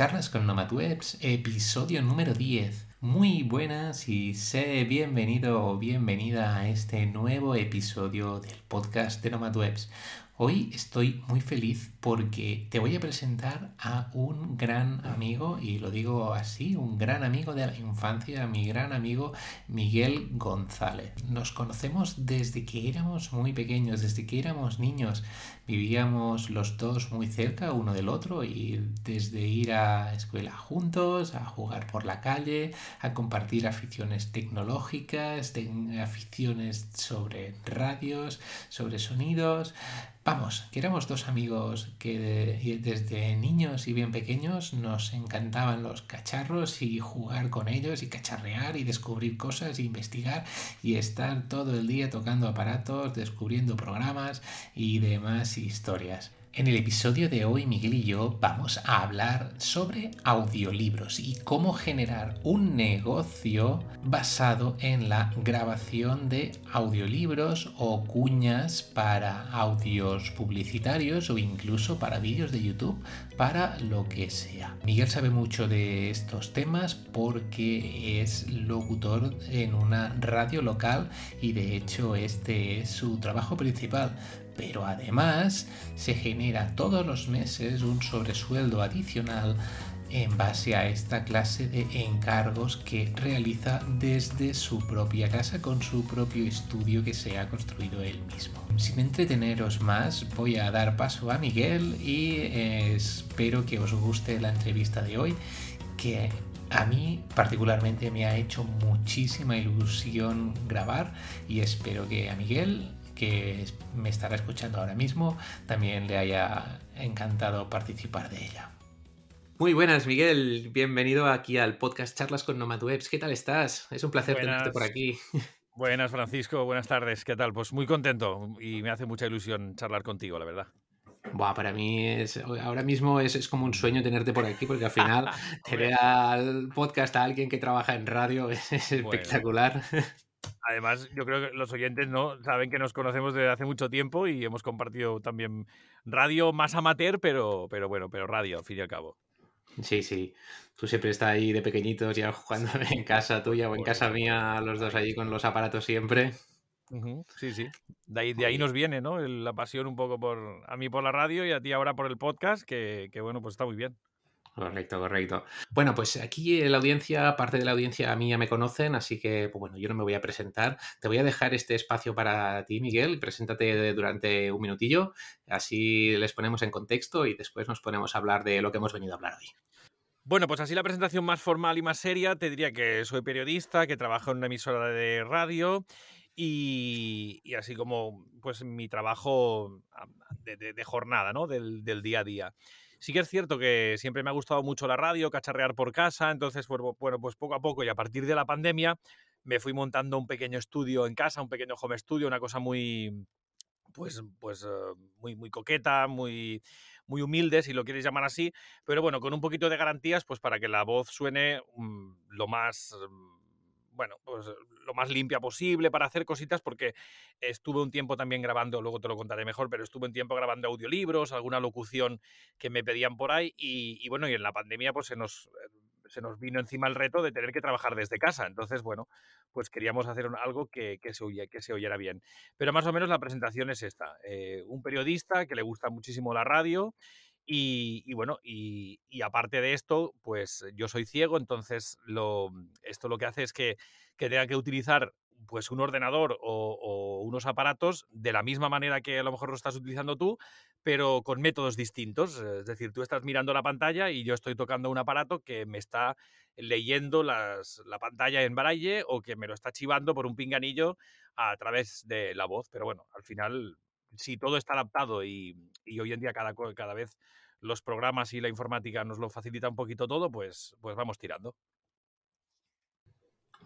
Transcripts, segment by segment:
Charlas con Nomadwebs, episodio número 10. Muy buenas y sé bienvenido o bienvenida a este nuevo episodio del podcast de Nomadwebs. Hoy estoy muy feliz porque te voy a presentar a un gran amigo, y lo digo así, un gran amigo de la infancia, mi gran amigo Miguel González. Nos conocemos desde que éramos muy pequeños, desde que éramos niños. Vivíamos los dos muy cerca uno del otro y desde ir a escuela juntos, a jugar por la calle, a compartir aficiones tecnológicas, aficiones sobre radios, sobre sonidos, Vamos, que éramos dos amigos que desde niños y bien pequeños nos encantaban los cacharros y jugar con ellos y cacharrear y descubrir cosas e investigar y estar todo el día tocando aparatos, descubriendo programas y demás historias. En el episodio de hoy Miguel y yo vamos a hablar sobre audiolibros y cómo generar un negocio basado en la grabación de audiolibros o cuñas para audios publicitarios o incluso para vídeos de YouTube, para lo que sea. Miguel sabe mucho de estos temas porque es locutor en una radio local y de hecho este es su trabajo principal pero además se genera todos los meses un sobresueldo adicional en base a esta clase de encargos que realiza desde su propia casa con su propio estudio que se ha construido él mismo. Sin entreteneros más, voy a dar paso a Miguel y eh, espero que os guste la entrevista de hoy, que a mí particularmente me ha hecho muchísima ilusión grabar y espero que a Miguel que me estará escuchando ahora mismo también le haya encantado participar de ella. Muy buenas, Miguel. Bienvenido aquí al podcast Charlas con Nomadwebs. ¿Qué tal estás? Es un placer tenerte por aquí. Buenas, Francisco. Buenas tardes. ¿Qué tal? Pues muy contento y me hace mucha ilusión charlar contigo, la verdad. Buah, para mí es, ahora mismo es, como un sueño tenerte por aquí, porque al final tener al podcast a alguien que trabaja en radio es, espectacular. Además, yo creo que los oyentes no saben que nos conocemos desde hace mucho tiempo y hemos compartido también radio más amateur, pero, pero bueno, pero radio, al fin y al cabo. Sí, sí. Tú siempre estás ahí de pequeñitos ya jugando en casa tuya o en casa mía, los dos allí con los aparatos siempre. Sí, sí. De ahí, de ahí nos viene, ¿no? La pasión un poco por a mí por la radio y a ti ahora por el podcast, que, que bueno, pues está muy bien. Correcto, correcto. Bueno, pues aquí la audiencia, parte de la audiencia a mí ya me conocen, así que pues bueno, yo no me voy a presentar. Te voy a dejar este espacio para ti, Miguel. Preséntate durante un minutillo, así les ponemos en contexto y después nos ponemos a hablar de lo que hemos venido a hablar hoy. Bueno, pues así la presentación más formal y más seria, te diría que soy periodista, que trabajo en una emisora de radio y, así como pues mi trabajo de, jornada, ¿no? Del, del día a día. Sí que es cierto que siempre me ha gustado mucho la radio, cacharrear por casa, entonces, bueno, pues poco a poco y a partir de la pandemia me fui montando un pequeño estudio en casa, un pequeño home studio, una cosa muy, pues, pues eh, muy, muy coqueta, muy, muy humilde, si lo quieres llamar así, pero bueno, con un poquito de garantías, pues para que la voz suene mm, lo más bueno, pues lo más limpia posible para hacer cositas porque estuve un tiempo también grabando, luego te lo contaré mejor, pero estuve un tiempo grabando audiolibros, alguna locución que me pedían por ahí y, bueno, y en la pandemia pues se nos, eh, se nos vino encima el reto de tener que trabajar desde casa. Entonces, bueno, pues queríamos hacer algo que, se, que se oyera bien. Pero más o menos la presentación es esta. Eh, un periodista que le gusta muchísimo la radio y, bueno, y, aparte de esto, pues yo soy ciego, entonces esto lo que hace es que, tenga que utilizar pues un ordenador o, unos aparatos de la misma manera que a lo mejor lo estás utilizando tú, pero con métodos distintos. Es decir, tú estás mirando la pantalla y yo estoy tocando un aparato que me está leyendo la pantalla en braille o que me lo está chivando por un pinganillo a través de la voz. Pero bueno, al final si todo está adaptado y, hoy en día cada, cada vez los programas y la informática nos lo facilita un poquito todo, pues, pues vamos tirando.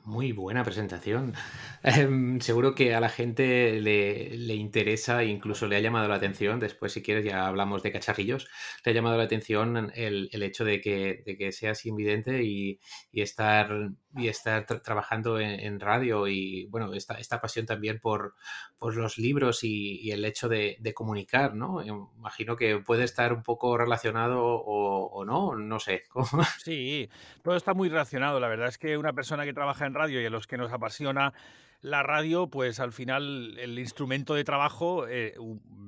Muy buena presentación. Em, seguro que a la gente le, interesa e incluso le ha llamado la atención, después si quieres ya hablamos de cacharrillos, le ha llamado la atención el, hecho de que, de que seas invidente y, estar, y estar trabajando en, radio y bueno, esta, esta pasión también por, por los libros y, el hecho de, comunicar, ¿no? Imagino que puede estar un poco relacionado o, o no, no sé. Sí, todo está muy relacionado. La verdad es que una persona que trabaja en radio y a los que nos apasiona la radio, pues al final el instrumento de trabajo, eh,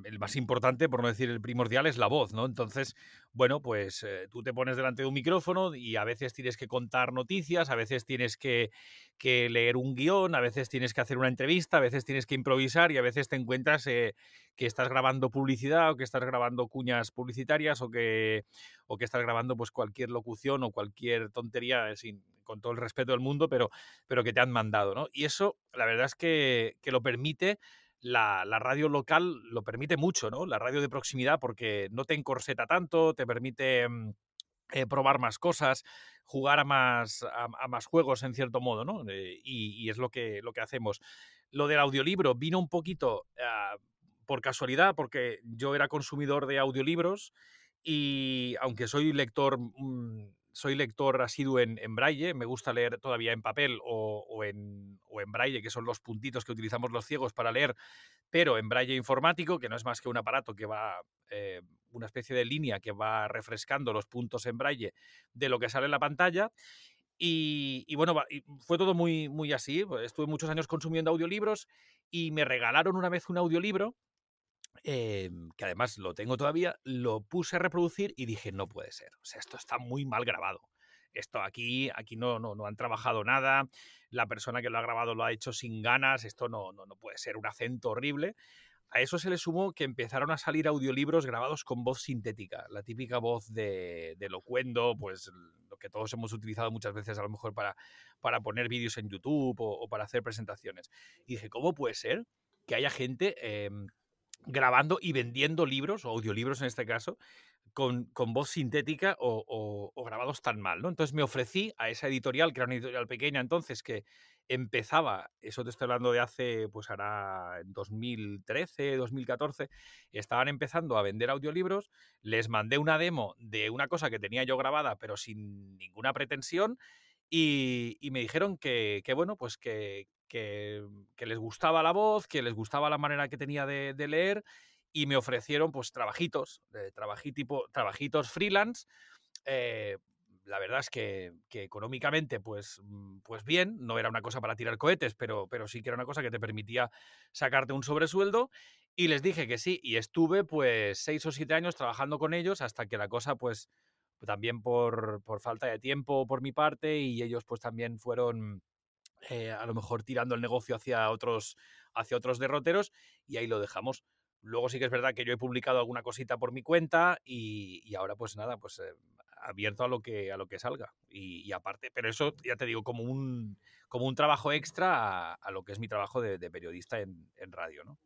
el más importante, por no decir el primordial, es la voz, ¿no? Entonces, bueno, pues eh, tú te pones delante de un micrófono y a veces tienes que contar noticias, a veces tienes que, leer un guion, a veces tienes que hacer una entrevista, a veces tienes que improvisar y a veces te encuentras eh, que estás grabando publicidad o que estás grabando cuñas publicitarias o que, o que estás grabando pues cualquier locución o cualquier tontería sin, con todo el respeto del mundo, pero, pero que te han mandado, ¿no? Y eso, la verdad es que, lo permite, la, radio local lo permite mucho, ¿no? La radio de proximidad, porque no te encorseta tanto, te permite mm, eh, probar más cosas, jugar a más, a, más juegos en cierto modo, ¿no? Eh, y, es lo que, lo que hacemos. Lo del audiolibro vino un poquito ah, por casualidad, porque yo era consumidor de audiolibros y aunque soy lector mm, soy lector asiduo en, braille, me gusta leer todavía en papel o, en, braille, que son los puntitos que utilizamos los ciegos para leer, pero en braille informático, que no es más que un aparato que va, eh, una especie de línea que va refrescando los puntos en braille de lo que sale en la pantalla. Y, bueno, fue todo muy, muy así. Estuve muchos años consumiendo audiolibros y me regalaron una vez un audiolibro Em, que además lo tengo todavía, lo puse a reproducir y dije, no puede ser. O sea, esto está muy mal grabado. Esto aquí, aquí no, no, no han trabajado nada, la persona que lo ha grabado lo ha hecho sin ganas, esto no, no, no puede ser un acento horrible. A eso se le sumó que empezaron a salir audiolibros grabados con voz sintética, la típica voz de, de locuendo, pues lo que todos hemos utilizado muchas veces a lo mejor para, para poner vídeos en YouTube o, para hacer presentaciones. Y dije, ¿cómo puede ser que haya gente em, grabando y vendiendo libros, o audiolibros en este caso, con, voz sintética o, grabados tan mal, ¿no? Entonces me ofrecí a esa editorial, que era una editorial pequeña entonces, que empezaba, eso te estoy hablando de hace, pues ahora 2013, 2014, estaban empezando a vender audiolibros, les mandé una demo de una cosa que tenía yo grabada, pero sin ninguna pretensión, y, me dijeron que, que, bueno, pues que, que, les gustaba la voz, que les gustaba la manera que tenía de, leer y me ofrecieron pues trabajitos, tipo, trabajitos freelance. Eh, la verdad es que, económicamente, pues, mm, pues bien, no era una cosa para tirar cohetes, pero, pero sí que era una cosa que te permitía sacarte un sobresueldo. Y les dije que sí, y estuve pues seis o siete años trabajando con ellos hasta que la cosa, pues, también por, por falta de tiempo por mi parte, y ellos pues también fueron eh, a lo mejor tirando el negocio hacia otros, hacia otros derroteros y ahí lo dejamos. Luego sí que es verdad que yo he publicado alguna cosita por mi cuenta y, ahora pues nada, pues eh, abierto a lo que a lo que salga. Y, aparte, pero eso ya te digo, como un, como un trabajo extra a, lo que es mi trabajo de, periodista en, en radio, ¿no?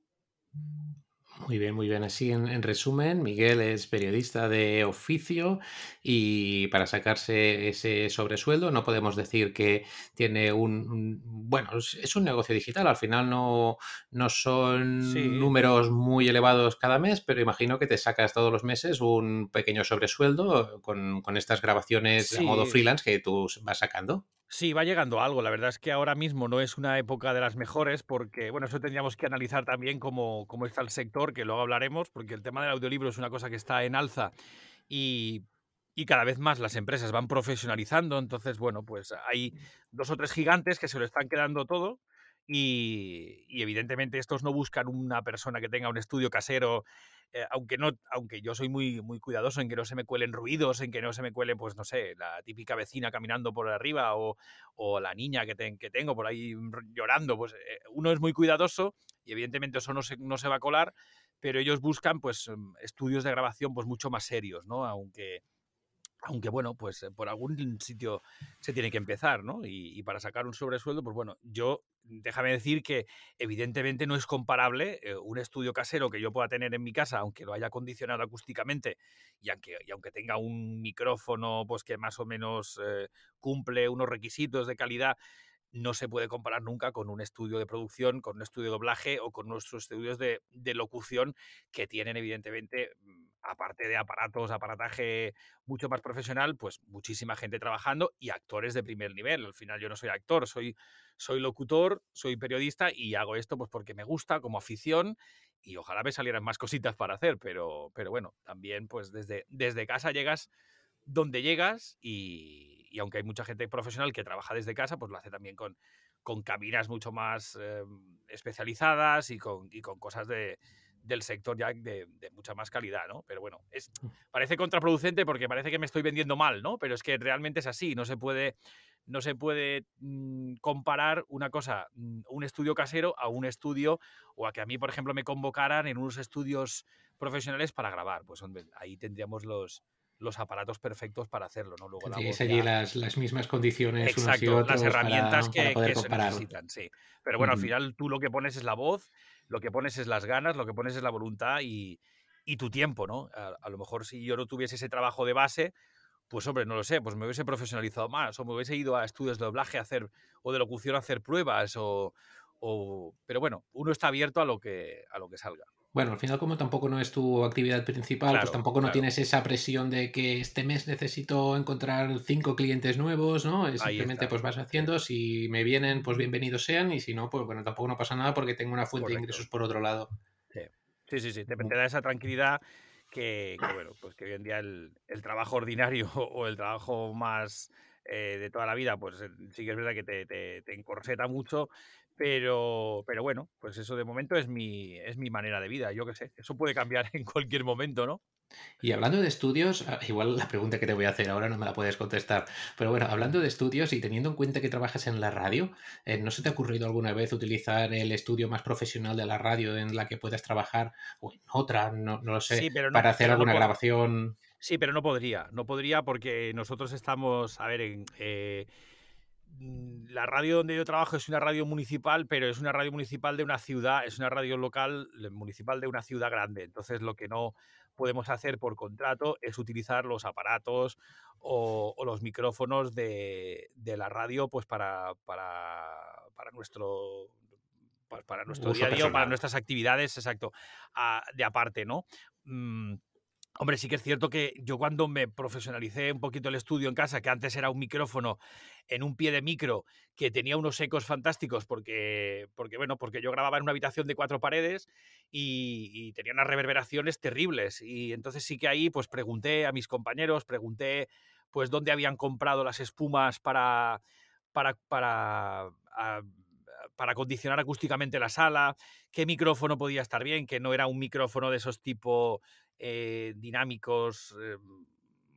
Muy bien, muy bien. Así en, resumen, Miguel es periodista de oficio y para sacarse ese sobresueldo no podemos decir que tiene un... bueno, es un negocio digital, al final no, no son números muy elevados cada mes, pero imagino que te sacas todos los meses un pequeño sobresueldo con, estas grabaciones a modo freelance que tú vas sacando. Sí, va llegando algo. La verdad es que ahora mismo no es una época de las mejores porque, bueno, eso tendríamos que analizar también cómo, cómo está el sector, que luego hablaremos, porque el tema del audiolibro es una cosa que está en alza y, y cada vez más las empresas van profesionalizando. Entonces, bueno, pues hay dos o tres gigantes que se lo están quedando todo y, y evidentemente estos no buscan una persona que tenga un estudio casero eh, aunque no, aunque yo soy muy, muy cuidadoso en que no se me cuelen ruidos, en que no se me cuelen, pues no sé, la típica vecina caminando por arriba o, la niña que, que, tengo por ahí llorando, pues eh, uno es muy cuidadoso y evidentemente eso no se, no se va a colar, pero ellos buscan pues mm, estudios de grabación pues mucho más serios, ¿no? Aunque, aunque bueno, pues eh, por algún sitio se tiene que empezar, ¿no? Y, para sacar un sobresueldo, pues bueno, yo déjame decir que evidentemente no es comparable eh, un estudio casero que yo pueda tener en mi casa, aunque lo haya acondicionado acústicamente y aunque, aunque tenga un micrófono pues que más o menos eh, cumple unos requisitos de calidad, no se puede comparar nunca con un estudio de producción, con un estudio de doblaje o con nuestros estudios de, locución que tienen evidentemente, mm, aparte de aparatos, aparataje mucho más profesional, pues muchísima gente trabajando y actores de primer nivel. Al final yo no soy actor, soy, soy locutor, soy periodista y hago esto pues porque me gusta como afición y ojalá me salieran más cositas para hacer, pero, pero bueno, también pues desde, desde casa llegas donde llegas y, aunque hay mucha gente profesional que trabaja desde casa, pues lo hace también con, con cabinas mucho más em, especializadas y con, y con cosas de, del sector ya de, mucha más calidad, ¿no? Pero bueno, es, mm. parece contraproducente porque parece que me estoy vendiendo mal, ¿no? Pero es que realmente es así, no se puede, no se puede mm, comparar una cosa, mm, un estudio casero a un estudio o a que a mí, por ejemplo, me convocaran en unos estudios profesionales para grabar. Pues ahí tendríamos los, los aparatos perfectos para hacerlo, ¿no? Luego allí las, las, mismas condiciones Exacto, las herramientas que, se necesitan, sí. Pero bueno, al final tú lo que pones es la voz, lo que pones es las ganas, lo que pones es la voluntad y, tu tiempo, ¿no? A, lo mejor si yo no tuviese ese trabajo de base, pues hombre, no lo sé, pues me hubiese profesionalizado más o me hubiese ido a estudios de doblaje a hacer o de locución a hacer pruebas o, o... pero bueno, uno está abierto a lo que a lo que salga. Bueno, al final como tampoco no es tu actividad principal, pues tampoco no tienes esa presión de que este mes necesito encontrar cinco clientes nuevos, ¿no? Simplemente pues vas haciendo, si me vienen, pues bienvenidos sean, y si no, pues bueno, tampoco no pasa nada porque tengo una fuente de ingresos por otro lado. Sí, sí, sí, te, da esa tranquilidad que, bueno, pues que hoy en día el, trabajo ordinario o el trabajo más eh, de toda la vida, pues eh, sí que es verdad que te, te, te encorseta mucho, pero, pero bueno, pues eso de momento es mi, es mi manera de vida, yo qué sé, eso puede cambiar en cualquier momento, ¿no? Y hablando de estudios, ah, igual la pregunta que te voy a hacer ahora no me la puedes contestar, pero bueno, hablando de estudios y teniendo en cuenta que trabajas en la radio, eh, ¿no se te ha ocurrido alguna vez utilizar el estudio más profesional de la radio en la que puedas trabajar o en otra, no, lo sé, para hacer alguna grabación? Sí, pero no podría, no podría porque nosotros estamos, a ver, en... Eh, la radio donde yo trabajo es una radio municipal, pero es una radio municipal de una ciudad, es una radio local municipal de una ciudad grande. Entonces, lo que no podemos hacer por contrato es utilizar los aparatos o, los micrófonos de, la radio pues para, para, nuestro para nuestro día a día para nuestras actividades, exacto, de aparte, ¿no? Mm, Hombre, sí que es cierto que yo cuando me profesionalicé un poquito el estudio en casa, que antes era un micrófono en un pie de micro que tenía unos ecos fantásticos porque, porque bueno, porque yo grababa en una habitación de cuatro paredes y, tenía unas reverberaciones terribles. Y entonces sí que ahí pues pregunté a mis compañeros, pregunté pues dónde habían comprado las espumas para, para, para, para acondicionar acústicamente la sala, qué micrófono podía estar bien, que no era un micrófono de esos tipo eh, dinámicos, eh,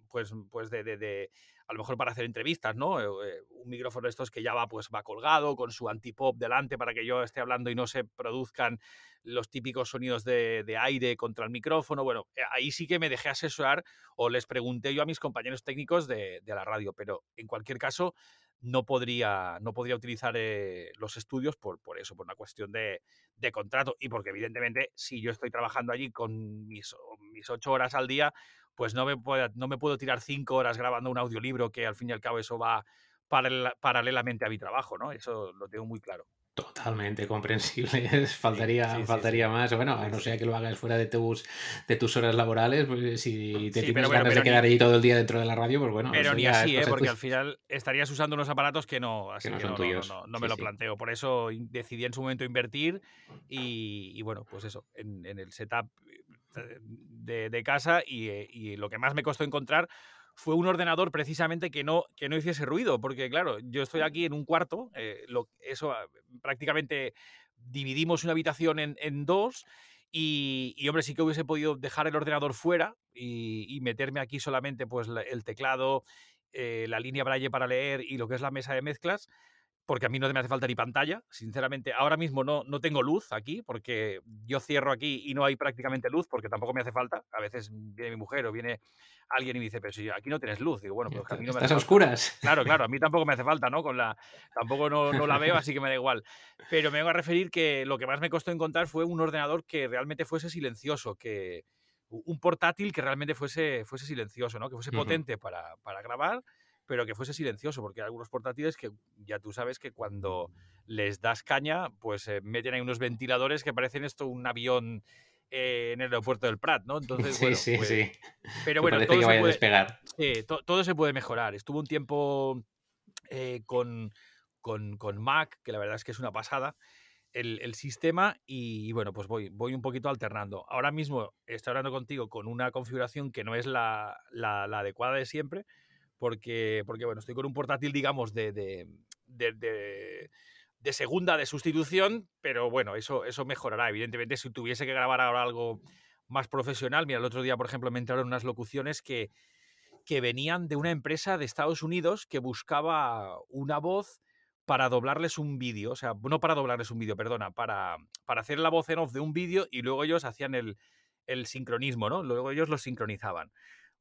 pues, pues de, de, a lo mejor para hacer entrevistas, ¿no? Eh, un micrófono de estos que ya va, pues va colgado con su antipop delante para que yo esté hablando y no se produzcan los típicos sonidos de, de, aire contra el micrófono. Bueno, ahí sí que me dejé asesorar o les pregunté yo a mis compañeros técnicos de, de la radio, pero en cualquier caso no podría, no podría utilizar los estudios por, por eso, por una cuestión de, de, contrato y porque evidentemente si yo estoy trabajando allí con mis, mis ocho horas al día, pues no me, puedo, no me puedo tirar cinco horas grabando un audiolibro que al fin y al cabo eso va paralelamente a mi trabajo, ¿no? Eso lo tengo muy claro. Totalmente comprensible, faltaría, faltaría más. Bueno, a no ser que lo hagas fuera de tus, de tus horas laborales, pues si te tienes ganas de quedar ahí todo el día dentro de la radio, pues bueno. Pero ni así, ¿eh? porque al final estarías usando unos aparatos que no, así que no, no, me lo planteo. Por eso decidí en su momento invertir y, bueno, pues eso, en, el setup de, de casa y, eh, y lo que más me costó encontrar fue un ordenador precisamente que no, que no hiciese ruido, porque claro, yo estoy aquí en un cuarto, eh, lo, eso ah, prácticamente dividimos una habitación en, dos y, hombre, sí que hubiese podido dejar el ordenador fuera y, meterme aquí solamente pues el teclado, eh, la línea braille para leer y lo que es la mesa de mezclas, porque a mí no me hace falta ni pantalla, sinceramente. Ahora mismo no, no tengo luz aquí, porque yo cierro aquí y no hay prácticamente luz, porque tampoco me hace falta. A veces viene mi mujer o viene alguien y me dice, pero si aquí no tienes luz. Digo, bueno, pues a mí no me ¿Estás a oscuras? Claro, claro, a mí tampoco me hace falta, ¿no? Con la, tampoco no, no la veo, así que me da igual. Pero me vengo a referir que lo que más me costó encontrar fue un ordenador que realmente fuese silencioso, que un portátil que realmente fuese, fuese silencioso, ¿no? Que fuese potente para, para grabar, pero que fuese silencioso, porque hay algunos portátiles que ya tú sabes que cuando les das caña, pues eh, meten ahí unos ventiladores que parecen esto un avión eh, en el aeropuerto del Prat, ¿no? Entonces, sí, sí, pues sí. Pero bueno, parece que vaya a despegar. Sí, todo se puede mejorar. Estuvo un tiempo con, con, con Mac, que la verdad es que es una pasada el, sistema y, bueno, pues voy, voy un poquito alternando. Ahora mismo estoy hablando contigo con una configuración que no es la, adecuada de siempre, porque, porque bueno, estoy con un portátil, digamos, de, de, de, segunda de sustitución, pero bueno, eso, eso mejorará. Evidentemente, si tuviese que grabar ahora algo más profesional, mira, el otro día, por ejemplo, me entraron unas locuciones que, que venían de una empresa de Estados Unidos que buscaba una voz para doblarles un vídeo, o sea, no para doblarles un vídeo, perdona, para, para hacer la voz en off de un vídeo y luego ellos hacían el, sincronismo, ¿no? Luego ellos lo sincronizaban.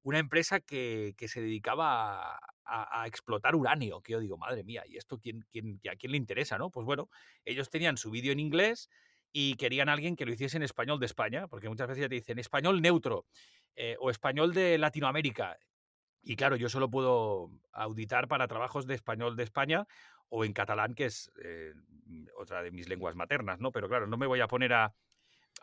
Una empresa que, se dedicaba a, explotar uranio, que yo digo, madre mía, ¿y esto quién, quién, a quién le interesa, no? Pues bueno, ellos tenían su vídeo en inglés y querían a alguien que lo hiciese en español de España, porque muchas veces ya te dicen español neutro eh, o español de Latinoamérica. Y claro, yo solo puedo auditar para trabajos de español de España o en catalán, que es eh, otra de mis lenguas maternas, ¿no? Pero claro, no me voy a poner a,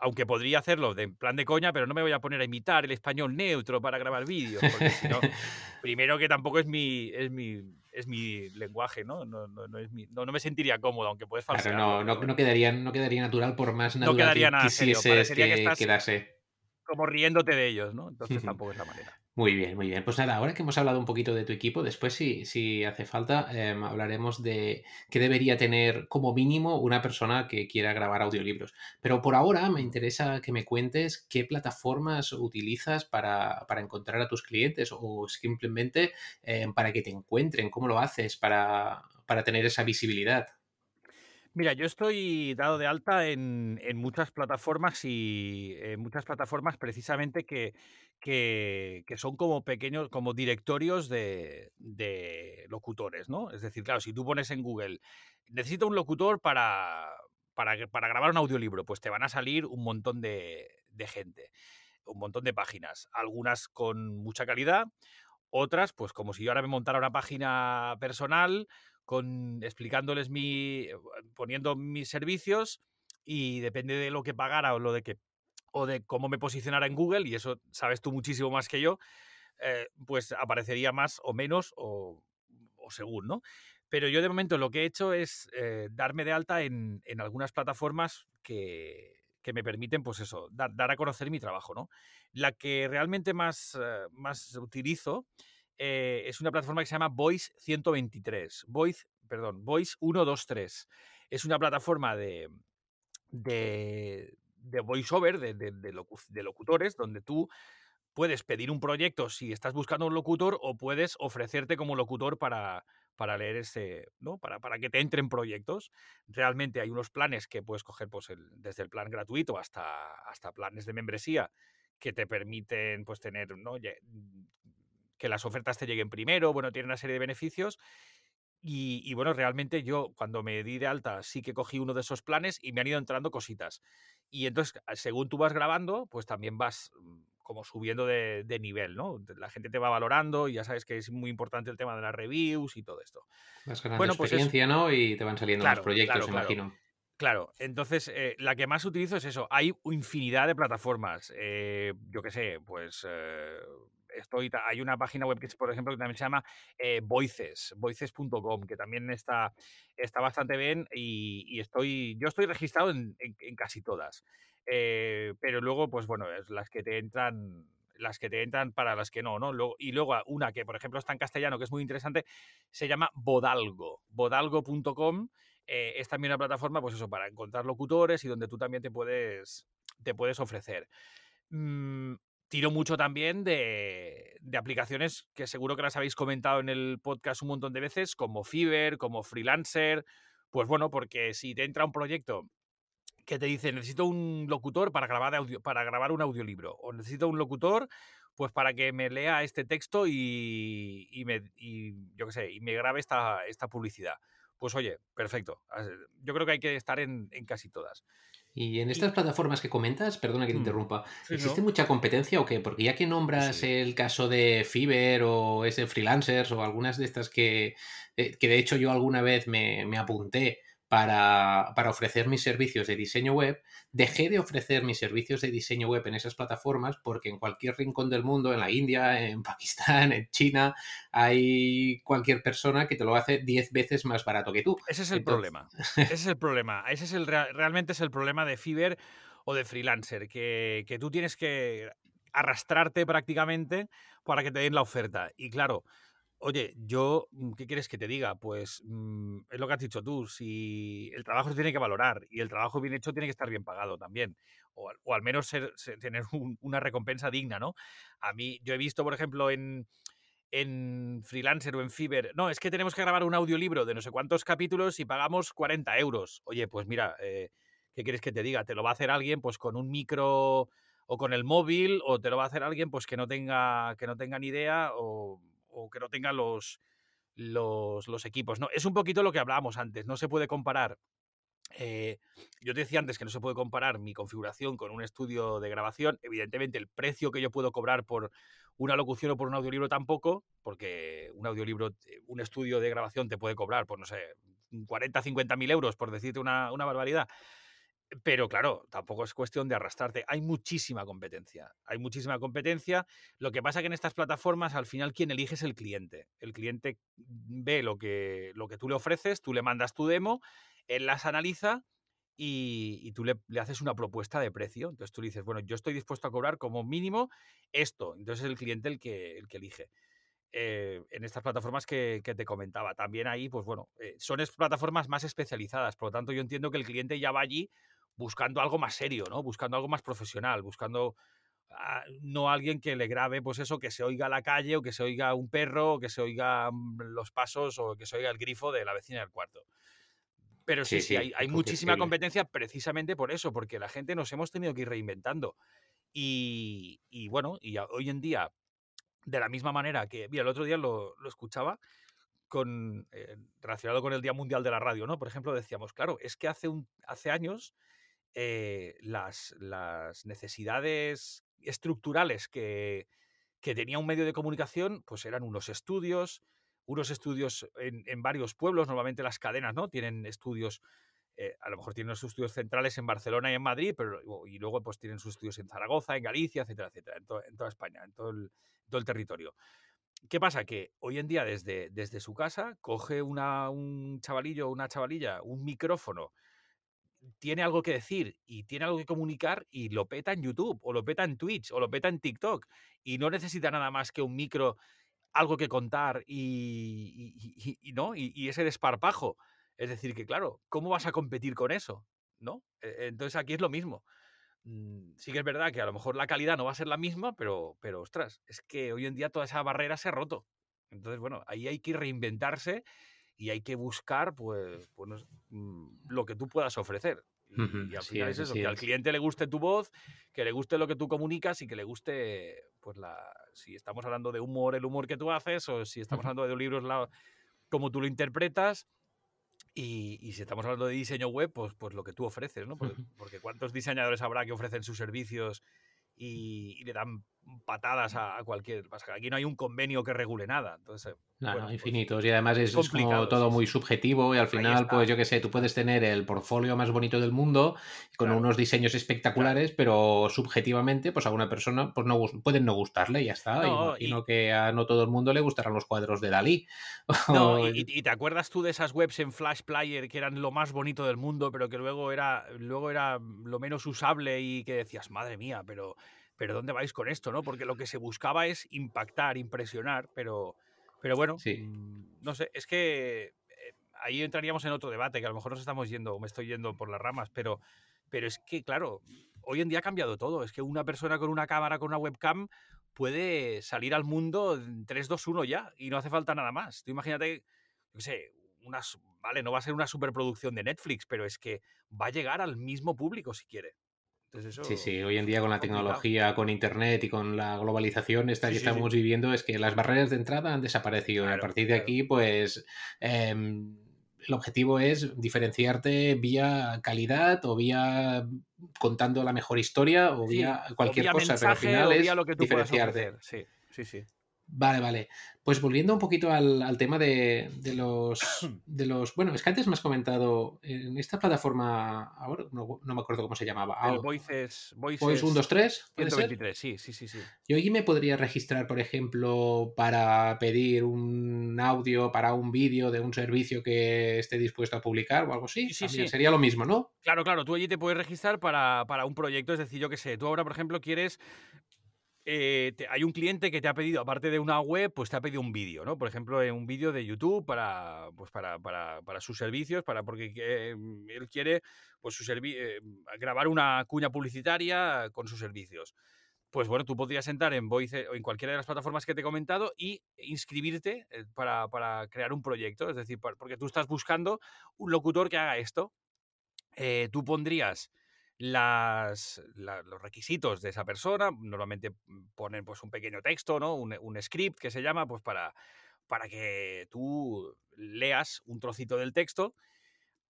aunque podría hacerlo de plan de coña, pero no me voy a poner a imitar el español neutro para grabar vídeos, porque si no, primero que tampoco es mi, es mi, es mi lenguaje, ¿no? No, no, es mi, no, me sentiría cómodo, aunque puedes falsear. no, no, quedaría, no quedaría natural por más natural no quedaría nada quisieses que, que, quedase. Como riéndote de ellos, ¿no? Entonces tampoco es la manera. Muy bien, muy bien. Pues nada, ahora que hemos hablado un poquito de tu equipo, después si, si hace falta, em, hablaremos de qué debería tener como mínimo una persona que quiera grabar audiolibros. Pero por ahora me interesa que me cuentes qué plataformas utilizas para, encontrar a tus clientes o simplemente em, para que te encuentren, cómo lo haces para, para tener esa visibilidad. Mira, yo estoy dado de alta en, muchas plataformas y en muchas plataformas precisamente que, que, son como pequeños, como directorios de, locutores, ¿no? Es decir, claro, si tú pones en Google, necesito un locutor para, para, grabar un audiolibro, pues te van a salir un montón de, de gente, un montón de páginas, algunas con mucha calidad, otras, pues como si yo ahora me montara una página personal con explicándoles mi, eh, poniendo mis servicios y depende de lo que pagara o lo de que o de cómo me posicionara en Google y eso sabes tú muchísimo más que yo, eh, pues aparecería más o menos o, según, ¿no? Pero yo de momento lo que he hecho es eh, darme de alta en, algunas plataformas que, me permiten, pues eso, dar, dar, a conocer mi trabajo, ¿no? La que realmente más, más utilizo eh, es una plataforma que se llama Voice 123. Voice, perdón, Voice 123. Es una plataforma de, de, de voiceover, de, de, locutores, donde tú puedes pedir un proyecto si estás buscando un locutor o puedes ofrecerte como locutor para, para leer ese, ¿no? Para, para, que te entren proyectos. Realmente hay unos planes que puedes coger pues, desde el plan gratuito hasta, hasta planes de membresía que te permiten pues, tener ¿no? Que las ofertas te lleguen primero, bueno, tiene una serie de beneficios. Y, bueno, realmente yo cuando me di de alta sí que cogí uno de esos planes y me han ido entrando cositas. Y entonces, según tú vas grabando, pues también vas mm, como subiendo de, nivel, ¿no? La gente te va valorando y ya sabes que es muy importante el tema de las reviews y todo esto. Vas ganando bueno, pues experiencia, ¿no? Y te van saliendo más proyectos, imagino. Claro, entonces eh, la que más utilizo es eso. Hay infinidad de plataformas. Eh, yo qué sé, pues eh, estoy, hay una página web que, por ejemplo, que también se llama eh, Voices, voices.com, que también está, está bastante bien y, estoy, yo estoy registrado en, casi todas. Eh, pero luego, pues bueno, es las que te entran las que te entran para las que no, ¿no? y luego una que, por ejemplo, está en castellano, que es muy interesante, se llama Bodalgo. Bodalgo.com eh, es también una plataforma, pues eso, para encontrar locutores y donde tú también te puedes, te puedes ofrecer. Mm, tiro mucho también de, aplicaciones que seguro que las habéis comentado en el podcast un montón de veces, como Fiverr, como Freelancer. Pues bueno, porque si te entra un proyecto que te dice necesito un locutor para grabar, audio, para grabar un audiolibro, o necesito un locutor pues para que me lea este texto y, me, yo qué sé, y me grabe esta, esta publicidad. Pues oye, perfecto. Yo creo que hay que estar en, en casi todas. Y en estas plataformas que comentas, perdona que te mm. interrumpa, ¿existe mucha competencia o qué? Porque ya que nombras el caso de Fiverr o ese freelancers o algunas de estas que, eh, que de hecho yo alguna vez me, me apunté para, ofrecer mis servicios de diseño web, dejé de ofrecer mis servicios de diseño web en esas plataformas porque en cualquier rincón del mundo, en la India, en Pakistán, en China, hay cualquier persona que te lo hace 10 veces más barato que tú. Ese es el problema. Ese es el problema. Ese es el realmente es el problema de Fiverr o de freelancer, que, que tú tienes que arrastrarte prácticamente para que te den la oferta. Y claro, Oye, yo, mm, ¿qué quieres que te diga? Pues mm, es lo que has dicho tú, si el trabajo se tiene que valorar y el trabajo bien hecho tiene que estar bien pagado también, o, al menos tener una recompensa digna, ¿no? A mí, yo he visto, por ejemplo, en, en Freelancer o en Fiverr, no, es que tenemos que grabar un audiolibro de no sé cuántos capítulos y pagamos 40 euros. Oye, pues mira, eh, ¿qué quieres que te diga? Te lo va a hacer alguien pues con un micro o con el móvil o te lo va a hacer alguien pues que no tenga, que no tenga ni idea o o que no tengan los, los, equipos. ¿no? Es un poquito lo que hablábamos antes, no se puede comparar. Eh, yo te decía antes que no se puede comparar mi configuración con un estudio de grabación. Evidentemente, el precio que yo puedo cobrar por una locución o por un audiolibro tampoco, porque un audiolibro, eh, un estudio de grabación te puede cobrar, por no sé, 40, 50 mil euros, por decirte una, una barbaridad. Pero claro, tampoco es cuestión de arrastrarte. Hay muchísima competencia. Hay muchísima competencia. Lo que pasa que en estas plataformas, al final, quien elige es el cliente. El cliente ve lo que, lo que tú le ofreces, tú le mandas tu demo, él las analiza y, tú le, haces una propuesta de precio. Entonces tú le dices, bueno, yo estoy dispuesto a cobrar como mínimo esto. Entonces es el cliente el que, el que elige. Eh, en estas plataformas que, te comentaba. También ahí, pues bueno, eh, son plataformas más especializadas. Por lo tanto, yo entiendo que el cliente ya va allí buscando algo más serio, ¿no? Buscando algo más profesional, buscando a, no alguien que le grabe, pues eso, que se oiga la calle o que se oiga un perro o que se oiga mm, los pasos o que se oiga el grifo de la vecina del cuarto. Pero sí, sí, hay, muchísima competencia precisamente por eso, porque la gente nos hemos tenido que ir reinventando. Y, bueno, y hoy en día, de la misma manera que, mira, el otro día lo, escuchaba con, eh, relacionado con el Día Mundial de la Radio, ¿no? Por ejemplo, decíamos, claro, es que hace, un, hace años eh, las, las, necesidades estructurales que, que, tenía un medio de comunicación, pues eran unos estudios, unos estudios en, varios pueblos, normalmente las cadenas, ¿no? Tienen estudios, eh, a lo mejor tienen sus estudios centrales en Barcelona y en Madrid, pero y luego pues tienen sus estudios en Zaragoza, en Galicia, etcétera, etcétera, en, toda España, en todo el, todo el territorio. ¿Qué pasa? Que hoy en día desde, desde su casa coge una, un chavalillo o una chavalilla un micrófono tiene algo que decir y tiene algo que comunicar y lo peta en YouTube o lo peta en Twitch o lo peta en TikTok y no necesita nada más que un micro, algo que contar y, ¿no? Y, ese desparpajo. Es decir, que claro, ¿cómo vas a competir con eso? ¿No? E, entonces aquí es lo mismo. Mm, sí que es verdad que a lo mejor la calidad no va a ser la misma, pero, pero ostras, es que hoy en día toda esa barrera se ha roto. Entonces, bueno, ahí hay que reinventarse y hay que buscar pues, pues lo que tú puedas ofrecer. Y, al final es eso, que al cliente le guste tu voz, que le guste lo que tú comunicas y que le guste, pues la, si estamos hablando de humor, el humor que tú haces, o si estamos hablando de libros, la, cómo tú lo interpretas, y, si estamos hablando de diseño web, pues, pues lo que tú ofreces, ¿no? Porque, porque, ¿cuántos diseñadores habrá que ofrecen sus servicios y, le dan patadas a, cualquier. Aquí no hay un convenio que regule nada. Entonces, bueno, pues infinitos. y además es, como todo muy subjetivo. Y al final, pues yo qué sé, tú puedes tener el portfolio más bonito del mundo con unos diseños espectaculares, pero subjetivamente, pues a una persona pues no pueden no gustarle y ya está. y, no que a no todo el mundo le gustarán los cuadros de Dalí. No, y, y, te acuerdas tú de esas webs en Flash Player que eran lo más bonito del mundo, pero que luego era, luego era lo menos usable y que decías, madre mía, pero pero ¿dónde vais con esto? ¿no? Porque lo que se buscaba es impactar, impresionar, pero, pero bueno, mm, no sé, es que eh, ahí entraríamos en otro debate, que a lo mejor nos estamos yendo, me estoy yendo por las ramas, pero, pero es que, claro, hoy en día ha cambiado todo. Es que una persona con una cámara, con una webcam, puede salir al mundo en 3, 2, 1 ya, y no hace falta nada más. Tú imagínate, no sé, unas, vale, no va a ser una superproducción de Netflix, pero es que va a llegar al mismo público si quiere sí, sí, hoy en día con la tecnología, con Internet y con la globalización esta que estamos viviendo es que las barreras de entrada han desaparecido. Y a partir de aquí pues em, el objetivo es diferenciarte vía calidad o vía contando la mejor historia o vía cualquier cosa, pero al final es lo que tú diferenciarte. Sí, sí, sí. Vale, vale. Pues volviendo un poquito al, tema de, los, de los. Bueno, es que antes me has comentado en esta plataforma. Ahora no, me acuerdo cómo se llamaba. El Voices. Voices Voice 1, 2, 3. 123, sí, sí, sí, sí. Yo aquí me podría registrar, por ejemplo, para pedir un audio para un vídeo de un servicio que esté dispuesto a publicar o algo así. Sí, sí. Sería lo mismo, ¿no? Claro, claro. Tú allí te puedes registrar para, para un proyecto. Es decir, yo qué sé. Tú ahora, por ejemplo, quieres eh, hay un cliente que te ha pedido, aparte de una web, pues te ha pedido un vídeo, ¿no? Por ejemplo, un vídeo de YouTube para, pues para, para, para, sus servicios, para porque mm, él quiere pues su eh, grabar una cuña publicitaria con sus servicios. Pues bueno, tú podrías entrar en Voice o en cualquiera de las plataformas que te he comentado y inscribirte eh, para, para crear un proyecto. Es decir, porque tú estás buscando un locutor que haga esto. tú pondrías las, los requisitos de esa persona. Normalmente ponen pues, un pequeño texto, ¿no? Un, un, script que se llama, pues para, para que tú leas un trocito del texto.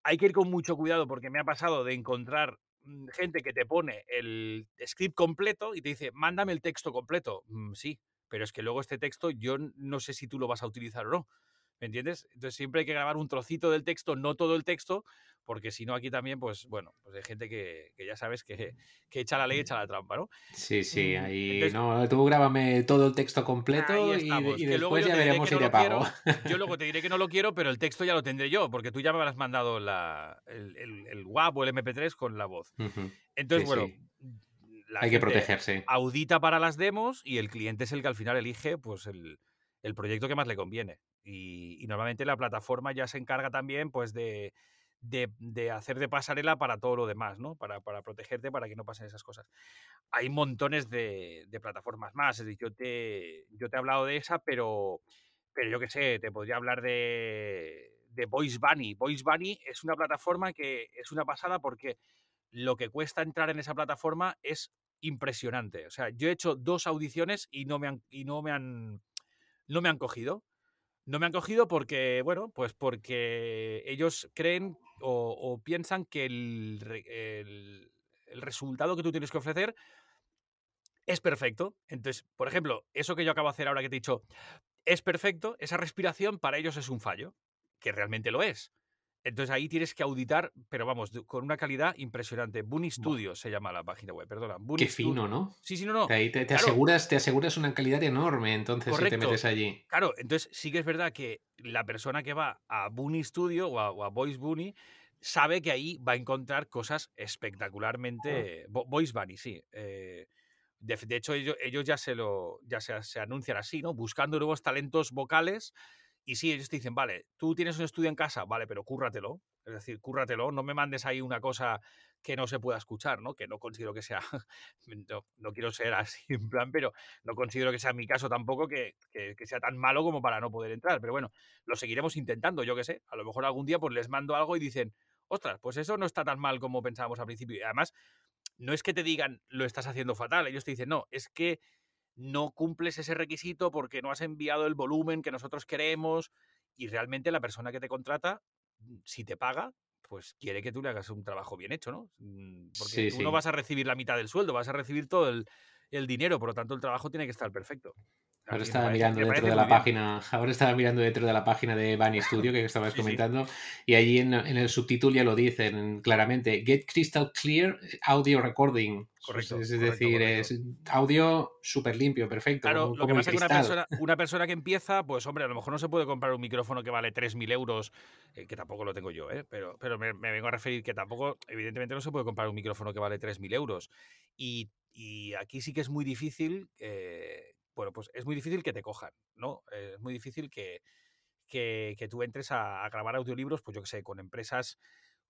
Hay que ir con mucho cuidado porque me ha pasado de encontrar mm, gente que te pone el script completo y te dice, mándame el texto completo. Mm, sí, pero es que luego este texto yo no sé si tú lo vas a utilizar o no. ¿Me entiendes? Entonces siempre hay que grabar un trocito del texto, no todo el texto, porque si no aquí también, pues bueno, pues hay gente que, ya sabes que, echa la ley, echa la trampa, ¿no? Sí, sí, mm, ahí no, tú grábame todo el texto completo y, después ya veremos si te pago. yo luego te diré que no lo quiero, pero el texto ya lo tendré yo, porque tú ya me habrás mandado el, el, WAP o el MP3 con la voz. Entonces, bueno. hay que protegerse. Audita para las demos y el cliente es el que al final elige pues el, el proyecto que más le conviene. Y, normalmente la plataforma ya se encarga también pues de, de, hacer de pasarela para todo lo demás, ¿no? Para, para, protegerte, para que no pasen esas cosas. Hay montones de, plataformas más. Es decir, yo te, yo te he hablado de esa, pero, pero yo qué sé, te podría hablar de, de Voice Bunny. Voice Bunny es una plataforma que es una pasada porque lo que cuesta entrar en esa plataforma es impresionante. O sea, yo he hecho dos audiciones y no me han, y no me han, no me han cogido. No me han cogido porque, bueno, pues porque ellos creen o, piensan que el, resultado que tú tienes que ofrecer es perfecto. Entonces, por ejemplo, eso que yo acabo de hacer ahora que te he dicho, es perfecto, esa respiración para ellos es un fallo, que realmente lo es. Entonces ahí tienes que auditar, pero vamos, con una calidad impresionante. Bunny Studio se llama la página web, perdona. Qué fino, ¿no? Sí, sí, no, no. ahí te, aseguras, te aseguras una calidad enorme, entonces, si te metes allí. Claro, entonces sí que es verdad que la persona que va a Bunny Studio o a, Voice Bunny sabe que ahí va a encontrar cosas espectacularmente. Voice Bunny, sí. Eh, de, hecho, ellos, ellos, ya, se, lo, ya se, se anuncian así, ¿no? Buscando nuevos talentos vocales y sí, ellos te dicen, vale, tú tienes un estudio en casa, vale, pero cúrratelo. Es decir, cúrratelo, no me mandes ahí una cosa que no se pueda escuchar, ¿no? Que no considero que sea, no, quiero ser así en plan, pero no considero que sea mi caso tampoco que, que, sea tan malo como para no poder entrar. Pero bueno, lo seguiremos intentando, yo qué sé. A lo mejor algún día pues les mando algo y dicen, ostras, pues eso no está tan mal como pensábamos al principio. Y además, no es que te digan, lo estás haciendo fatal, ellos te dicen, no, es que no cumples ese requisito porque no has enviado el volumen que nosotros queremos y realmente la persona que te contrata, mm, si te paga, pues quiere que tú le hagas un trabajo bien hecho, ¿no? Mm, porque tú no vas a recibir la mitad del sueldo, vas a recibir todo el, el dinero, por lo tanto el trabajo tiene que estar perfecto. Ahora estaba mirando dentro de la página, ahora estaba mirando dentro de la página de Bunny Studio que estabas comentando y allí en, el subtítulo ya lo dicen claramente, Get Crystal Clear Audio Recording. Correcto. Es, decir, es audio súper limpio, perfecto. Claro, lo que pasa es que una persona, una persona, que empieza, pues hombre, a lo mejor no se puede comprar un micrófono que vale 3.000 euros, eh, que tampoco lo tengo yo, ¿eh? pero, pero me, vengo a referir que tampoco, evidentemente no se puede comprar un micrófono que vale 3.000 euros. Y, y, aquí sí que es muy difícil eh, bueno, pues es muy difícil que te cojan, ¿no? Es muy difícil que, que, tú entres a, grabar audiolibros, pues yo que sé, con empresas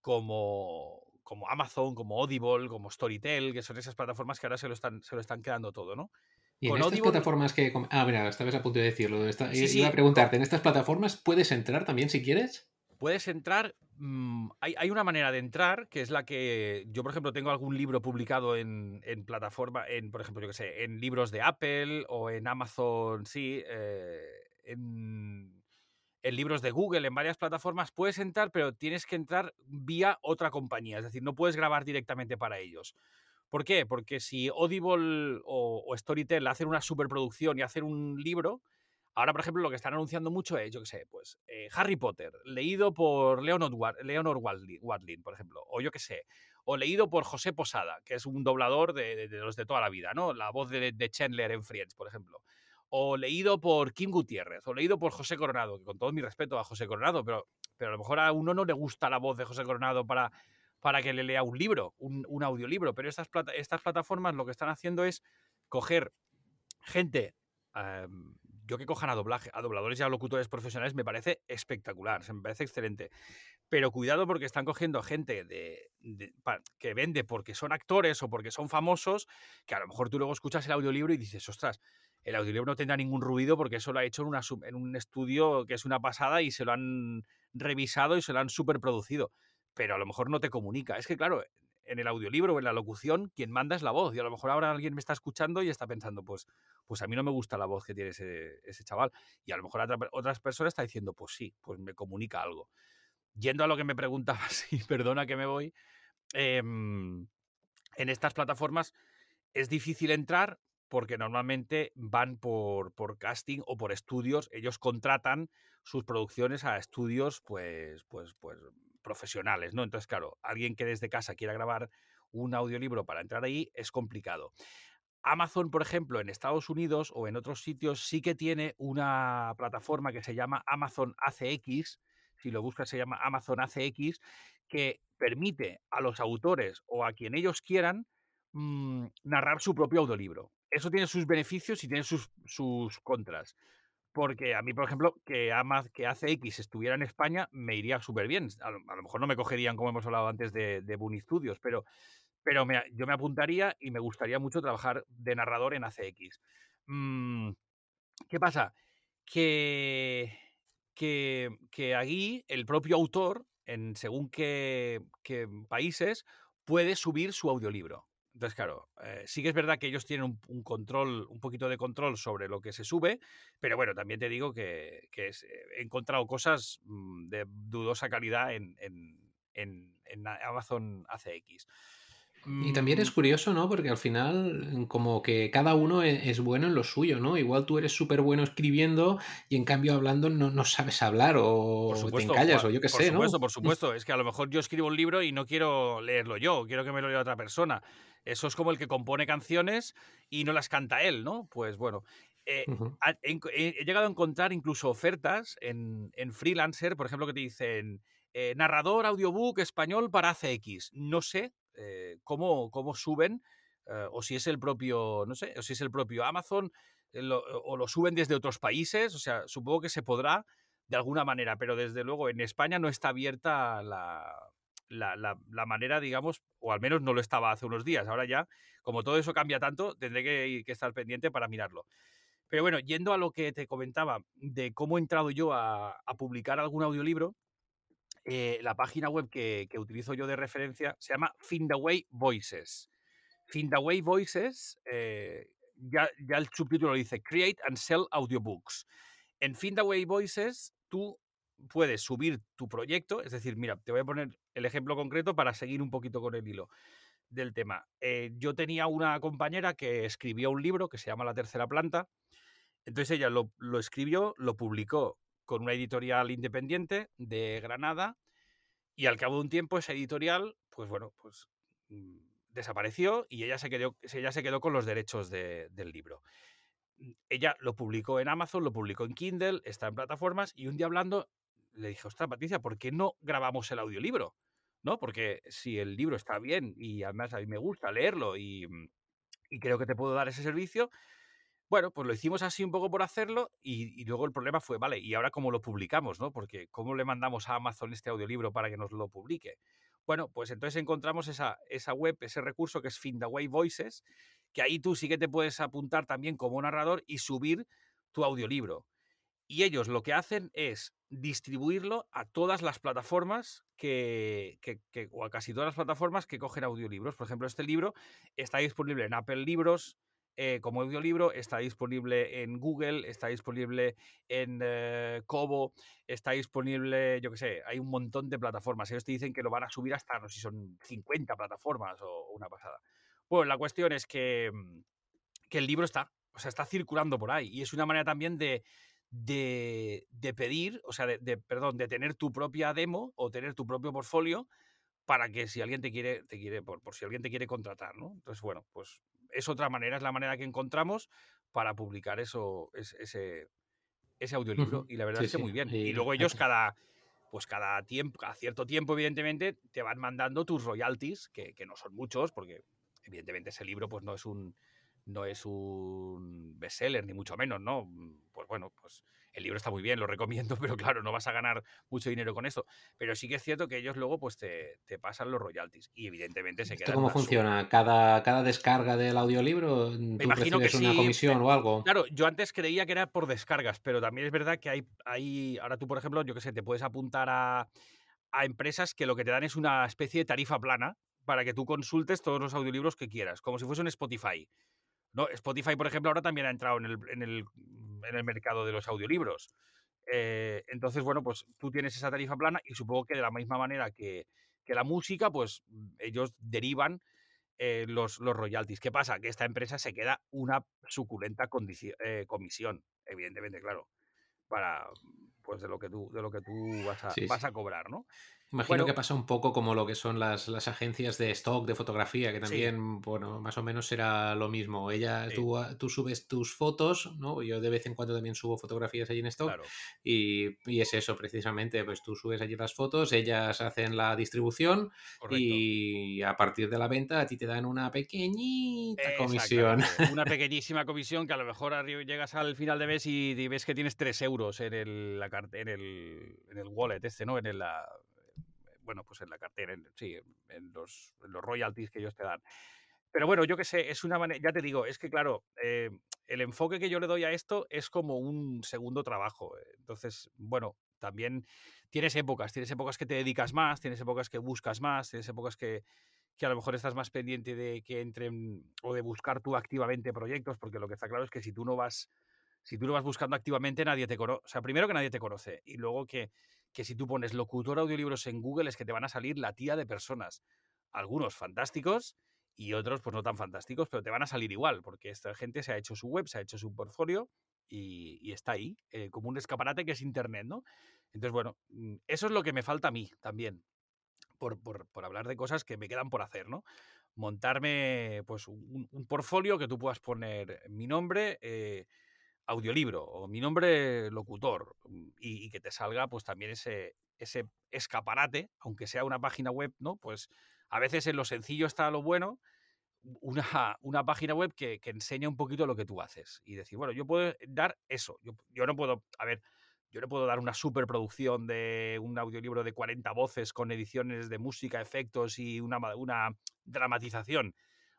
como, como Amazon, como Audible, como Storytel, que son esas plataformas que ahora se lo están, se lo están quedando todo, ¿no? Y en estas plataformas que... Ah, mira, estabas a punto de decirlo. iba a preguntarte, ¿en estas plataformas puedes entrar también si quieres? Puedes entrar, mm, hay, una manera de entrar, que es la que yo, por ejemplo, tengo algún libro publicado en, plataforma, en, por ejemplo, yo que sé, en libros de Apple o en Amazon, sí, eh, en, en libros de Google, en varias plataformas, puedes entrar, pero tienes que entrar vía otra compañía, es decir, no puedes grabar directamente para ellos. ¿Por qué? Porque si Audible o, Storytel hacen una superproducción y hacen un libro, ahora, por ejemplo, lo que están anunciando mucho es, yo qué sé, pues eh, Harry Potter, leído por Leonard, Leonor Wadlin, por ejemplo, o yo qué sé, o leído por José Posada, que es un doblador de, los de toda la vida, ¿no? La voz de, de Chandler en Friends, por ejemplo o leído por Kim Gutiérrez, o leído por José Coronado, que con todo mi respeto a José Coronado, pero, pero a lo mejor a uno no le gusta la voz de José Coronado para, para que le lea un libro, un, audiolibro, pero estas, estas plataformas lo que están haciendo es coger gente, em, yo que cojan a doblaje, a dobladores y a locutores profesionales me parece espectacular, me parece excelente. Pero cuidado porque están cogiendo gente de, que vende porque son actores o porque son famosos, que a lo mejor tú luego escuchas el audiolibro y dices, ostras, el audiolibro no tendrá ningún ruido porque eso lo ha hecho en, en un estudio que es una pasada y se lo han revisado y se lo han superproducido. Pero a lo mejor no te comunica. Es que, claro, en el audiolibro o en la locución, quien manda es la voz. Y a lo mejor ahora alguien me está escuchando y está pensando, pues, pues a mí no me gusta la voz que tiene ese, chaval. Y a lo mejor otras personas están diciendo, pues sí, pues me comunica algo. Yendo a lo que me preguntabas, y perdona que me voy, em, en estas plataformas es difícil entrar porque normalmente van por, por, casting o por estudios. Ellos contratan sus producciones a estudios, pues, pues, pues, profesionales, ¿no? Entonces, claro, alguien que desde casa quiera grabar un audiolibro para entrar ahí es complicado. Amazon, por ejemplo, en Estados Unidos o en otros sitios sí que tiene una plataforma que se llama Amazon ACX, si lo buscas se llama Amazon ACX, que permite a los autores o a quien ellos quieran mm, narrar su propio audiolibro eso tiene sus beneficios y tiene sus, sus contras. Porque a mí, por ejemplo, que, Amaz, que ACX estuviera en España me iría súper bien. A, lo, mejor no me cogerían, como hemos hablado antes, de, de Boon Studios, pero, pero yo me apuntaría y me gustaría mucho trabajar de narrador en ACX. Mm, ¿Qué pasa? Que, que, que aquí el propio autor, en según qué, qué países, puede subir su audiolibro. Entonces, claro, eh, sí que es verdad que ellos tienen un, control, un poquito de control sobre lo que se sube, pero bueno, también te digo que, eh, he encontrado cosas mm, de dudosa calidad en, Amazon ACX. Y también es mm. curioso, ¿no? Porque al final, como que cada uno e, es, bueno en lo suyo, ¿no? Igual tú eres súper bueno escribiendo y en cambio hablando no, sabes hablar o te encallas o yo qué sé, ¿no? Por supuesto, por supuesto. Es que a lo mejor yo escribo un libro y no quiero leerlo yo, quiero que me lo lea otra persona. Eso es como el que compone canciones y no las canta él, ¿no? Pues bueno, eh, he, llegado a encontrar incluso ofertas en, freelancer, por ejemplo, que te dicen eh, narrador audiobook español para ACX. No sé eh, cómo, cómo suben, o si es el propio, no sé, o si es el propio Amazon, o lo suben desde otros países. O sea, supongo que se podrá de alguna manera, pero desde luego en España no está abierta la, la, manera, digamos, o al menos no lo estaba hace unos días. Ahora ya, como todo eso cambia tanto, tendré que, estar pendiente para mirarlo. Pero bueno, yendo a lo que te comentaba de cómo he entrado yo a, publicar algún audiolibro, eh, la página web que, utilizo yo de referencia se llama Findaway Voices. Findaway Voices, eh, ya, ya el subtítulo dice Create and Sell Audiobooks. En Findaway Voices tú puedes subir tu proyecto, es decir, mira, te voy a poner el ejemplo concreto para seguir un poquito con el hilo del tema. Eh, yo tenía una compañera que escribió un libro que se llama La tercera planta, entonces ella lo, escribió, lo publicó con una editorial independiente de Granada y al cabo de un tiempo esa editorial, pues bueno, pues mm, desapareció y ella se quedó, ella se quedó con los derechos del libro. Ella lo publicó en Amazon, lo publicó en Kindle, está en plataformas y un día hablando le dije, ostras, Patricia, ¿por qué no grabamos el audiolibro? ¿No? Porque si el libro está bien y además a mí me gusta leerlo y, mm, creo que te puedo dar ese servicio, bueno, pues lo hicimos así un poco por hacerlo y, luego el problema fue, vale, ¿y ahora cómo lo publicamos? ¿no? Porque ¿cómo le mandamos a Amazon este audiolibro para que nos lo publique? Bueno, pues entonces encontramos esa, esa web, ese recurso que es Findaway Voices, que ahí tú sí que te puedes apuntar también como narrador y subir tu audiolibro. Y ellos lo que hacen es distribuirlo a todas las plataformas que, o a casi todas las plataformas que cogen audiolibros. Por ejemplo, este libro está disponible en Apple Libros, eh, como audiolibro, está disponible en Google, está disponible en eh, Kobo, está disponible, yo qué sé, hay un montón de plataformas. Ellos te dicen que lo van a subir hasta, no sé si son 50 plataformas o una pasada. Bueno, la cuestión es que, mm, que el libro está, o sea, está circulando por ahí y es una manera también de, de, pedir, o sea, de, perdón, de tener tu propia demo o tener tu propio portfolio para que si alguien te quiere, te quiere por, si alguien te quiere contratar, ¿no? Entonces, bueno, pues es otra manera, es la manera que encontramos para publicar eso, ese, ese audiolibro. Y la verdad es que muy bien. Y, luego ellos cada, pues cada tiempo, cada cierto tiempo, evidentemente, te van mandando tus royalties, que, que no son muchos, porque evidentemente ese libro pues no es un no es un bestseller, ni mucho menos, ¿no? Mm, pues bueno, pues el libro está muy bien, lo recomiendo, pero claro, no vas a ganar mucho dinero con esto. Pero sí que es cierto que ellos luego pues te, pasan los royalties y evidentemente se queda. ¿Cómo funciona? ¿Cada, ¿Cada descarga del audiolibro tú imagino que una comisión o algo? Claro, yo antes creía que era por descargas, pero también es verdad que hay, hay ahora tú, por ejemplo, yo qué sé, te puedes apuntar a, a empresas que lo que te dan es una especie de tarifa plana para que tú consultes todos los audiolibros que quieras, como si fuese un Spotify. ¿No? Spotify, por ejemplo, ahora también ha entrado en el, en el, en el mercado de los audiolibros. Eh, entonces, bueno, pues tú tienes esa tarifa plana y supongo que de la misma manera que, que la música, pues ellos derivan eh, los, los, royalties. ¿Qué pasa? Que esta empresa se queda una suculenta eh, comisión, evidentemente, claro, para pues de lo que tú, de lo que tú vas a, vas a cobrar, ¿no? Imagino que pasa un poco como lo que son las, las, agencias de stock de fotografía, que también, bueno, más o menos será lo mismo. Ella, tú, ah, tú, subes tus fotos, ¿no? Yo de vez en cuando también subo fotografías allí en stock. Y, y, es eso, precisamente, pues tú subes allí las fotos, ellas hacen la distribución y a partir de la venta a ti te dan una pequeñita comisión. Una pequeñísima comisión que a lo mejor llegas al final de mes y, ves que tienes 3 euros en el, la, en el, en el wallet este, ¿no? En la bueno, pues en la cartera, en, sí, en los, los, royalties que ellos te dan. Pero bueno, yo qué sé, es una manera, ya te digo, es que claro, eh, el enfoque que yo le doy a esto es como un segundo trabajo. Entonces, bueno, también tienes épocas, tienes épocas que te dedicas más, tienes épocas que buscas más, tienes épocas que, que a lo mejor estás más pendiente de que entren o de buscar tú activamente proyectos, porque lo que está claro es que si tú no vas, si tú no vas buscando activamente, nadie te conoce. O sea, primero que nadie te conoce y luego que que si tú pones locutor audiolibros en Google es que te van a salir la tía de personas. Algunos fantásticos y otros pues no tan fantásticos, pero te van a salir igual, porque esta gente se ha hecho su web, se ha hecho su portfolio y, está ahí, eh, como un escaparate que es Internet, ¿no? Entonces, bueno, mm, eso es lo que me falta a mí también, por, hablar de cosas que me quedan por hacer, ¿no? Montarme pues un, portfolio que tú puedas poner mi nombre, eh, audiolibro o mi nombre locutor mm, y, que te salga pues también ese, ese escaparate, aunque sea una página web, ¿no? Pues a veces en lo sencillo está lo bueno, una, una página web que, que enseña un poquito lo que tú haces y decir, bueno, yo puedo dar eso, yo, yo no puedo, a ver, yo no puedo dar una superproducción de un audiolibro de 40 voces con ediciones de música, efectos y una, una dramatización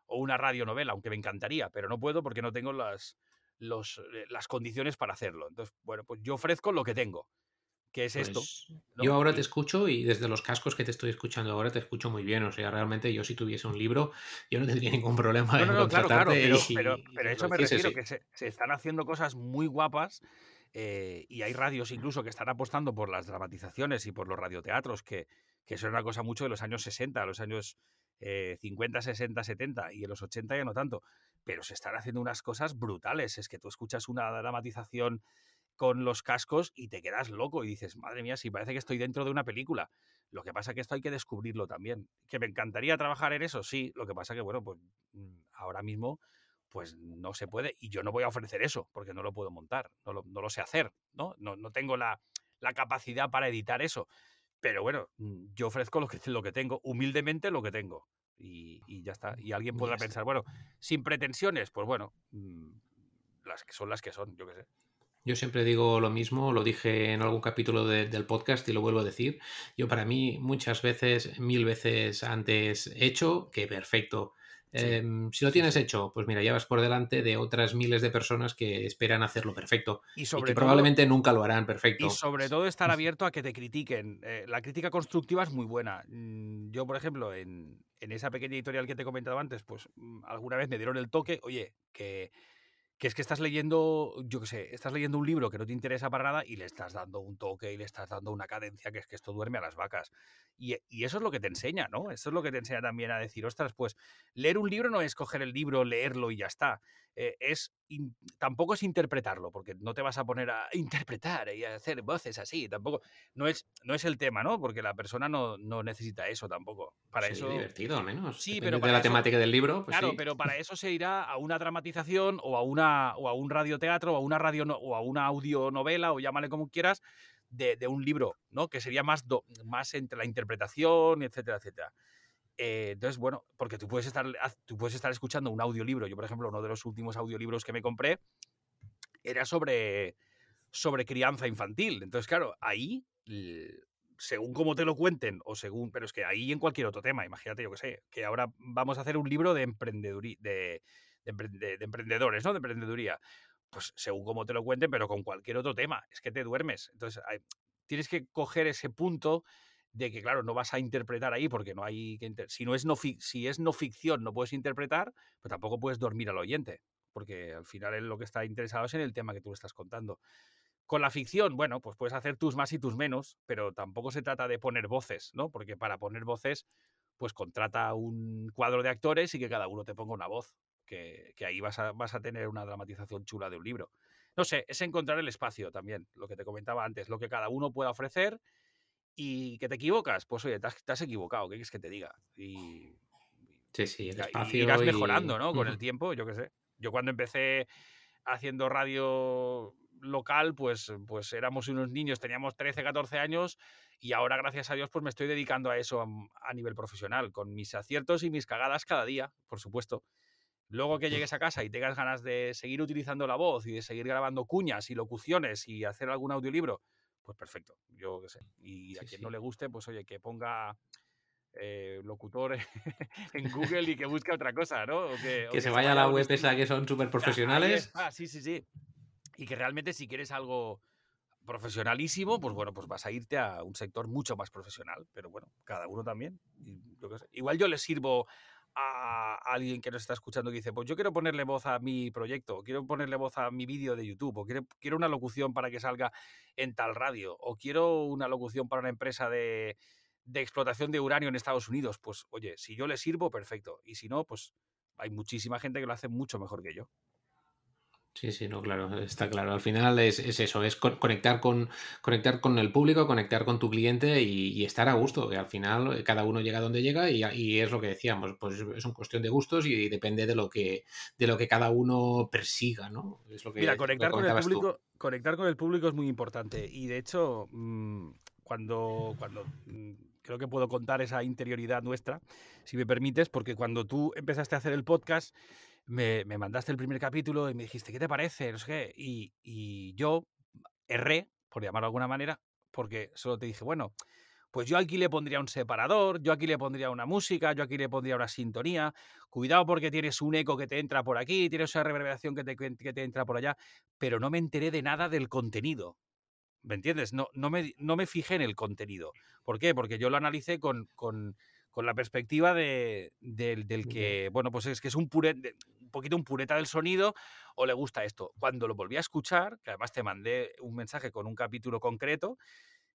o una radionovela, aunque me encantaría, pero no puedo porque no tengo las, los, eh, las condiciones para hacerlo. Entonces, bueno, pues yo ofrezco lo que tengo, que es esto. Pues yo ahora te escucho y desde los cascos que te estoy escuchando ahora te escucho muy bien. O sea, realmente yo si tuviese un libro, yo no tendría ningún problema no, no, claro, claro, pero, pero, eso me refiero, que se, están haciendo cosas muy guapas. Eh, y hay radios incluso que están apostando por las dramatizaciones y por los radioteatros, que, que eso era una cosa mucho de los años 60, los años 50, 60, 70 y en los 80 ya no tanto pero se están haciendo unas cosas brutales. Es que tú escuchas una dramatización con los cascos y te quedas loco y dices, madre mía, si parece que estoy dentro de una película. Lo que pasa es que esto hay que descubrirlo también. Que me encantaría trabajar en eso, sí. Lo que pasa que, bueno, pues mm, ahora mismo pues no se puede y yo no voy a ofrecer eso porque no lo puedo montar, no lo, sé hacer, ¿no? No, tengo la, la, capacidad para editar eso. Pero bueno, mm, yo ofrezco lo que, lo que tengo, humildemente lo que tengo y, ya está. Y alguien podrá pensar, bueno, sin pretensiones, pues bueno, mm, las que son las que son, yo qué sé. Yo siempre digo lo mismo, lo dije en algún capítulo del podcast y lo vuelvo a decir. Yo para mí muchas veces, mil veces antes hecho que perfecto. Em, si lo tienes hecho, pues mira, ya vas por delante de otras miles de personas que esperan hacerlo perfecto y, que probablemente nunca lo harán perfecto. Y sobre todo estar abierto a que te critiquen. Eh, la crítica constructiva es muy buena. Mm, yo, por ejemplo, en, en esa pequeña editorial que te he comentado antes, pues mm, alguna vez me dieron el toque, oye, que que es que estás leyendo, yo qué sé, estás leyendo un libro que no te interesa para nada y le estás dando un toque y le estás dando una cadencia, que es que esto duerme a las vacas. Y, y, eso es lo que te enseña, ¿no? Eso es lo que te enseña también a decir, ostras, pues leer un libro no es coger el libro, leerlo y ya está. Eh, es tampoco es interpretarlo, porque no te vas a poner a interpretar y a hacer voces así, tampoco. No es, no es el tema, ¿no? Porque la persona no, no necesita eso tampoco. Para sí, eso. divertido, al menos. Sí, pero. de la temática del libro. Pues claro, pero para eso se irá a una dramatización o a, una, o a un radioteatro o a una radio o a una audionovela o llámale como quieras. De, de un libro, ¿no? Que sería más, más entre la interpretación, etcétera, etcétera. Eh, entonces, bueno, porque tú puedes, estar, tú puedes estar escuchando un audiolibro. Yo, por ejemplo, uno de los últimos audiolibros que me compré era sobre, sobre crianza infantil. Entonces, claro, ahí, según cómo te lo cuenten, o según, pero es que ahí en cualquier otro tema, imagínate, yo que sé, que ahora vamos a hacer un libro de, emprendeduría, de, de, emprendedores, ¿no? De emprendeduría. Pues según cómo te lo cuenten, pero con cualquier otro tema, es que te duermes. Entonces, tienes que coger ese punto de que, claro, no vas a interpretar ahí porque no hay que... Si, no es no si es no ficción, no puedes interpretar, pues tampoco puedes dormir al oyente, porque al final él lo que está interesado es en el tema que tú le estás contando. Con la ficción, bueno, pues puedes hacer tus más y tus menos, pero tampoco se trata de poner voces, ¿no? Porque para poner voces, pues contrata un cuadro de actores y que cada uno te ponga una voz, que, que ahí vas a, vas a tener una dramatización chula de un libro. No sé, es encontrar el espacio también, lo que te comentaba antes, lo que cada uno pueda ofrecer y que te equivocas, pues oye, te has, equivocado, ¿qué quieres que te diga? Y, sí, sí, el espacio irás mejorando, ¿no? Con el tiempo, yo qué sé. Yo cuando empecé haciendo radio local, pues, pues éramos unos niños, teníamos 13, 14 años y ahora, gracias a Dios, pues me estoy dedicando a eso a, nivel profesional, con mis aciertos y mis cagadas cada día, por supuesto. Luego que llegues a casa y tengas ganas de seguir utilizando la voz y de seguir grabando cuñas y locuciones y hacer algún audiolibro, pues perfecto, yo qué sé. Y a quien no le guste, pues oye, que ponga eh, locutor en Google y que busque otra cosa, ¿no? que, se, vaya a la web esa que son súper profesionales. Ah, sí, sí, sí. Y que realmente si quieres algo profesionalísimo, pues bueno, pues vas a irte a un sector mucho más profesional. Pero bueno, cada uno también. Igual yo le sirvo a alguien que nos está escuchando que dice, pues yo quiero ponerle voz a mi proyecto, quiero ponerle voz a mi vídeo de YouTube, o quiero, quiero una locución para que salga en tal radio, o quiero una locución para una empresa de, de explotación de uranio en Estados Unidos, pues oye, si yo le sirvo, perfecto, y si no, pues hay muchísima gente que lo hace mucho mejor que yo. Sí, sí, no, claro, está claro. Al final es, eso, es conectar con, conectar con el público, conectar con tu cliente y, estar a gusto, que al final eh, cada uno llega donde llega y, es lo que decíamos, pues es una cuestión de gustos y depende de lo que, de lo que cada uno persiga, ¿no? Es lo que, Mira, conectar con, el público, conectar con el público es muy importante y de hecho, mm, cuando, cuando mm, creo que puedo contar esa interioridad nuestra, si me permites, porque cuando tú empezaste a hacer el podcast, me, mandaste el primer capítulo y me dijiste, ¿qué te parece? No sé qué. Y, yo erré, por llamarlo de alguna manera, porque solo te dije, bueno, pues yo aquí le pondría un separador, yo aquí le pondría una música, yo aquí le pondría una sintonía. Cuidado porque tienes un eco que te entra por aquí, tienes una reverberación que te, que te entra por allá, pero no me enteré de nada del contenido. ¿Me entiendes? No, no, me, no me fijé en el contenido. ¿Por qué? Porque yo lo analicé con, con, con la perspectiva de, del, que, bueno, pues es que es un, un poquito un pureta del sonido o le gusta esto. Cuando lo volví a escuchar, que además te mandé un mensaje con un capítulo concreto,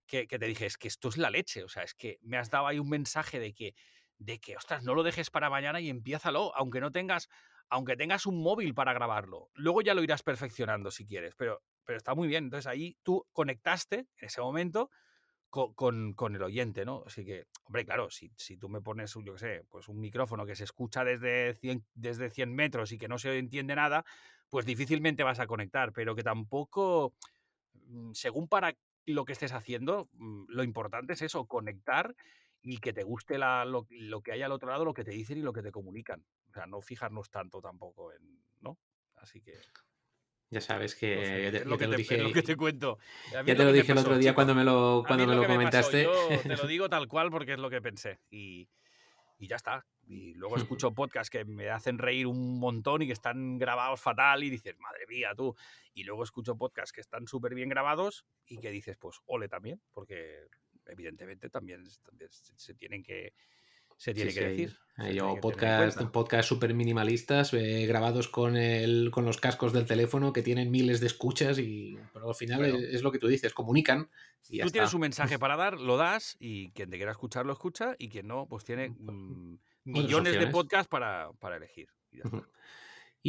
que, te dije, es que esto es la leche, o sea, es que me has dado ahí un mensaje de que, de que, ostras, no lo dejes para mañana y empiézalo, aunque no tengas, aunque tengas un móvil para grabarlo. Luego ya lo irás perfeccionando si quieres, pero, pero está muy bien. Entonces ahí tú conectaste en ese momento con, con, el oyente, ¿no? Así que, hombre, claro, si, si tú me pones, yo qué sé, pues un micrófono que se escucha desde 100, desde 100 metros y que no se entiende nada, pues difícilmente vas a conectar, pero que tampoco, mm, según para lo que estés haciendo, mm, lo importante es eso, conectar y que te guste lo, lo, que hay al otro lado, lo que te dicen y lo que te comunican. O sea, no fijarnos tanto tampoco en, ¿no? Así que... Ya sabes que, es lo que, te, dije, que te cuento. Ya te lo, dije el otro día cuando me lo, cuando me lo, comentaste. te lo digo tal cual porque es lo que pensé. Y, y ya está. Y luego escucho podcasts que me hacen reír un montón y que están grabados fatal y dices, madre mía, tú. Y luego escucho podcasts que están súper bien grabados y que dices, pues, ole también, porque evidentemente también, se tienen que, se tiene que decir. Yo podcast, podcast súper minimalistas eh, grabados con, el, con los cascos del teléfono que tienen miles de escuchas y pero al final es, lo que tú dices, comunican. Y tú tienes un mensaje para dar, lo das y quien te quiera escuchar lo escucha y quien no, pues tiene mm, millones de podcasts para, para elegir. Y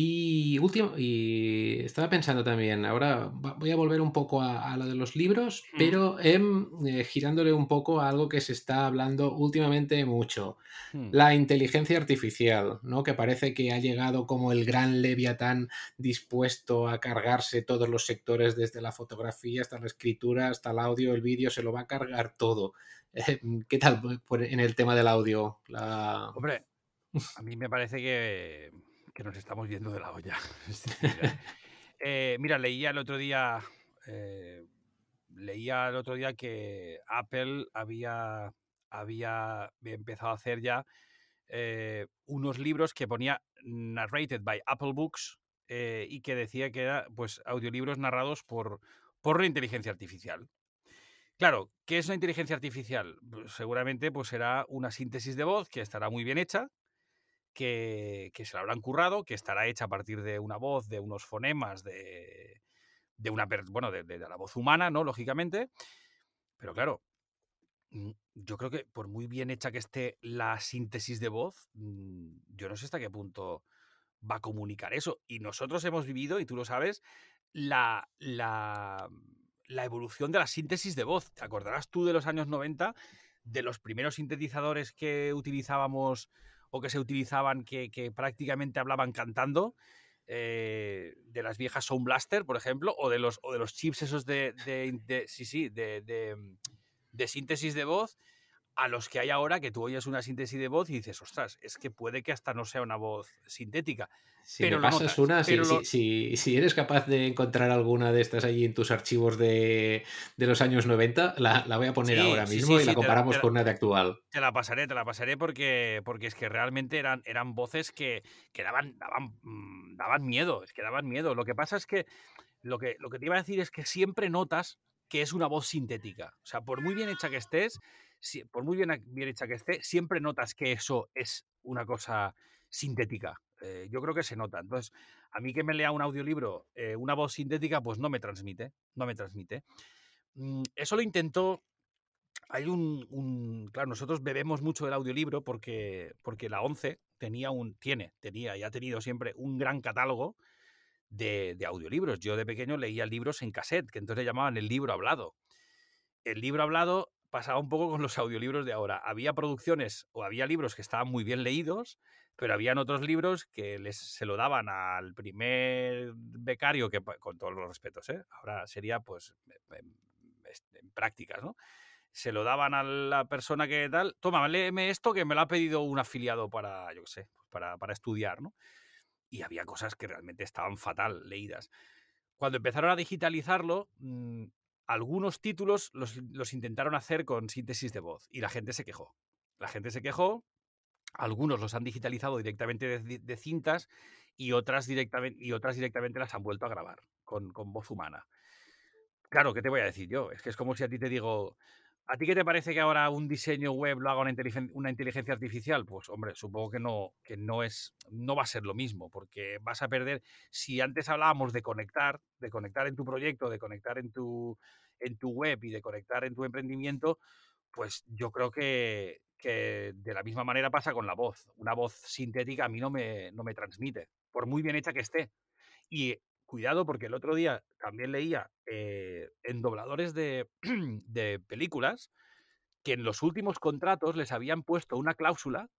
y último, y estaba pensando también, ahora voy a volver un poco a, lo de los libros, mm. pero em, eh, girándole un poco a algo que se está hablando últimamente mucho, mm. la inteligencia artificial, ¿no? Que parece que ha llegado como el gran leviatán dispuesto a cargarse todos los sectores, desde la fotografía hasta la escritura, hasta el audio, el vídeo, se lo va a cargar todo. ¿Qué tal en el tema del audio? Hombre, a mí me parece que que nos estamos yendo de la olla. Eh, mira, leía el otro día. Eh, leía el otro día que Apple había, había empezado a hacer ya eh, unos libros que ponía narrated by Apple Books y que decía que eran pues audiolibros narrados por, por la inteligencia artificial. Claro, ¿qué es una inteligencia artificial? Pues seguramente pues será una síntesis de voz que estará muy bien hecha, que, se la habrán currado, que estará hecha a partir de una voz, de unos fonemas, de, de una bueno, de, la voz humana, ¿no? Lógicamente. Pero claro, mm, yo creo que por muy bien hecha que esté la síntesis de voz, mm, yo no sé hasta qué punto va a comunicar eso. Y nosotros hemos vivido, y tú lo sabes, la, la, la evolución de la síntesis de voz. ¿Te acordarás tú de los años 90, de los primeros sintetizadores que utilizábamos o que se utilizaban que, prácticamente hablaban cantando. Eh, de las viejas Sound Blaster, por ejemplo, o de los, o de los chips esos de, de, sí, sí, de, de, síntesis de voz, a los que hay ahora que tú oyes una síntesis de voz y dices, ostras, es que puede que hasta no sea una voz sintética. Si pero pasas una, si, si, eres capaz de encontrar alguna de estas allí en tus archivos de, los años 90, la, voy a poner ahora mismo y la comparamos con una de actual. Te la pasaré, te la pasaré porque, porque es que realmente eran, eran voces que, daban, daban, mm, daban miedo, es que daban miedo. Lo que pasa es que lo, que lo que te iba a decir es que siempre notas que es una voz sintética. O sea, por muy bien hecha que estés, por muy bien, bien hecha que esté, siempre notas que eso es una cosa sintética. Eh, yo creo que se nota. Entonces, a mí que me lea un audiolibro, eh, una voz sintética, pues no me transmite, no me transmite. Mm, eso lo intentó. Hay un, Claro, nosotros bebemos mucho del audiolibro porque, porque la 11 tenía un. Tiene, tenía y ha tenido siempre un gran catálogo de, de audiolibros. Yo de pequeño leía libros en cassette, que entonces le llamaban el libro hablado. El libro hablado pasaba un poco con los audiolibros de ahora. Había producciones o había libros que estaban muy bien leídos, pero habían otros libros que les, se lo daban al primer becario, que con todos los respetos, ¿eh? ahora sería pues en, prácticas, ¿no? Se lo daban a la persona que tal, toma, léeme esto que me lo ha pedido un afiliado para, yo qué sé, pues, para, para estudiar, ¿no? Y había cosas que realmente estaban fatal leídas. Cuando empezaron a digitalizarlo, mm, algunos títulos los, intentaron hacer con síntesis de voz y la gente se quejó. La gente se quejó, algunos los han digitalizado directamente de, cintas y otras, directamente, y otras directamente las han vuelto a grabar con, con voz humana. Claro, ¿qué te voy a decir yo? Es que es como si a ti te digo, ¿A ti qué te parece que ahora un diseño web lo haga una, inteligencia artificial? Pues hombre, supongo que no, que no es, no va a ser lo mismo, porque vas a perder. Si antes hablábamos de conectar, de conectar en tu proyecto, de conectar en tu, en tu web y de conectar en tu emprendimiento, pues yo creo que, que de la misma manera pasa con la voz. Una voz sintética a mí no me, no me transmite, por muy bien hecha que esté. Y cuidado porque el otro día también leía eh, en dobladores de, películas que en los últimos contratos les habían puesto una cláusula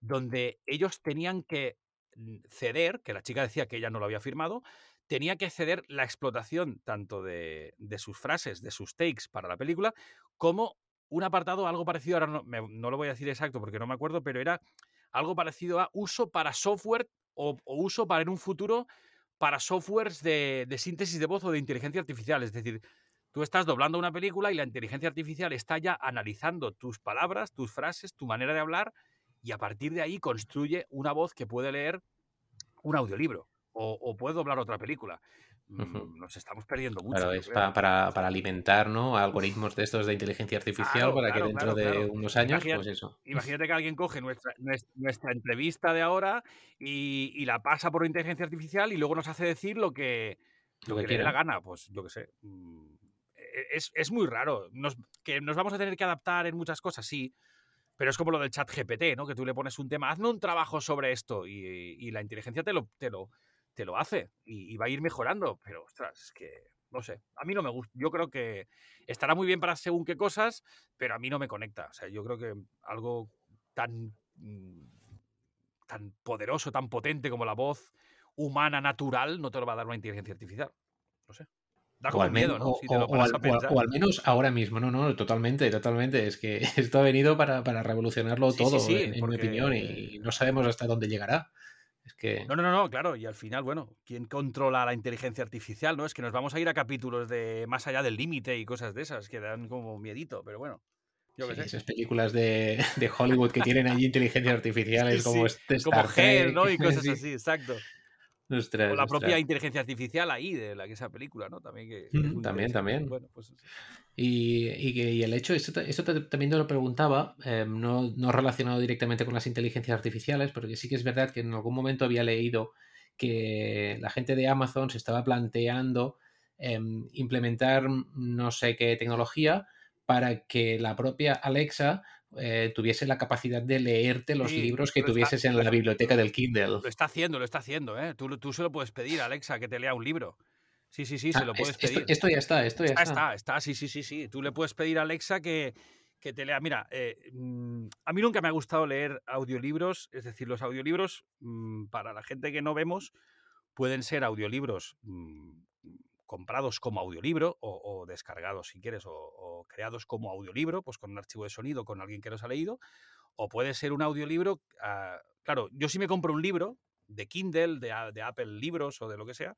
donde ellos tenían que mm, ceder, que la chica decía que ella no lo había firmado, tenía que ceder la explotación tanto de, sus frases, de sus takes para la película, como un apartado algo parecido, ahora no, no, lo voy a decir exacto porque no me acuerdo, pero era algo parecido a uso para software o uso para en un futuro para softwares de, síntesis de voz o de inteligencia artificial. Es decir, tú estás doblando una película y la inteligencia artificial está ya analizando tus palabras, tus frases, tu manera de hablar y a partir de ahí construye una voz que puede leer un audiolibro o, puede doblar otra película. Mm, nos estamos perdiendo mucho. Claro, es para, alimentar ¿no? algoritmos de estos de inteligencia artificial para que dentro de unos años, pues eso. Imagínate que alguien coge nuestra, nuestra, entrevista de ahora y, la pasa por inteligencia artificial y luego nos hace decir lo que, lo, que, le dé la gana. Pues yo qué sé. Mm, e, es, es, muy raro. Nos, que nos vamos a tener que adaptar en muchas cosas, sí. Pero es como lo del chat GPT, ¿no? Que tú le pones un tema, hazme un trabajo sobre esto y, la inteligencia te lo, te lo, te lo hace y, va a ir mejorando. Pero, ostras, es que, no sé, a mí no me gusta. Yo creo que estará muy bien para según qué cosas, pero a mí no me conecta. O sea, yo creo que algo tan, mm, tan poderoso, tan potente como la voz humana natural no te lo va a dar una inteligencia artificial. No sé o, al menos, o, al menos ahora mismo, no, no, totalmente, totalmente. Es que esto ha venido para, revolucionarlo todo, en, mi opinión, y no sabemos hasta dónde llegará. Es que... No, no, no, claro, y al final, bueno, ¿quién controla la inteligencia artificial? ¿no? Es que nos vamos a ir a capítulos de más allá del límite y cosas de esas que dan como miedito, pero bueno. Yo sí, esas películas de, Hollywood que tienen allí inteligencia artificial como este Como ¿no? Y cosas así, exacto o la propia inteligencia artificial ahí de la que esa película, ¿no? También que. también, también. pues, y, y, el hecho, esto, también te lo preguntaba, em, no, no, relacionado directamente con las inteligencias artificiales, porque sí que es verdad que en algún momento había leído que la gente de Amazon se estaba planteando em, implementar no sé qué tecnología para que la propia Alexa eh, tuviese la capacidad de leerte los libros que tuvieses en la biblioteca del Kindle. Lo está haciendo, lo está haciendo, ¿eh? Tú, tú se lo puedes pedir a Alexa que te lea un libro. Sí, sí, sí, se ah, lo puedes pedir. Esto, ya está, esto ya está. Está, está, sí, sí, sí, sí. Tú le puedes pedir a Alexa que, que te lea. Mira, eh, mm, a mí nunca me ha gustado leer audiolibros, es decir, los audiolibros, mm, para la gente que no vemos, pueden ser audiolibros mm, comprados como audiolibro o, descargados, si quieres, o, creados como audiolibro, pues con un archivo de sonido, con alguien que los ha leído, o puede ser un audiolibro. Ah, claro, yo si me compro un libro de Kindle, de, de, Apple Libros o de lo que sea,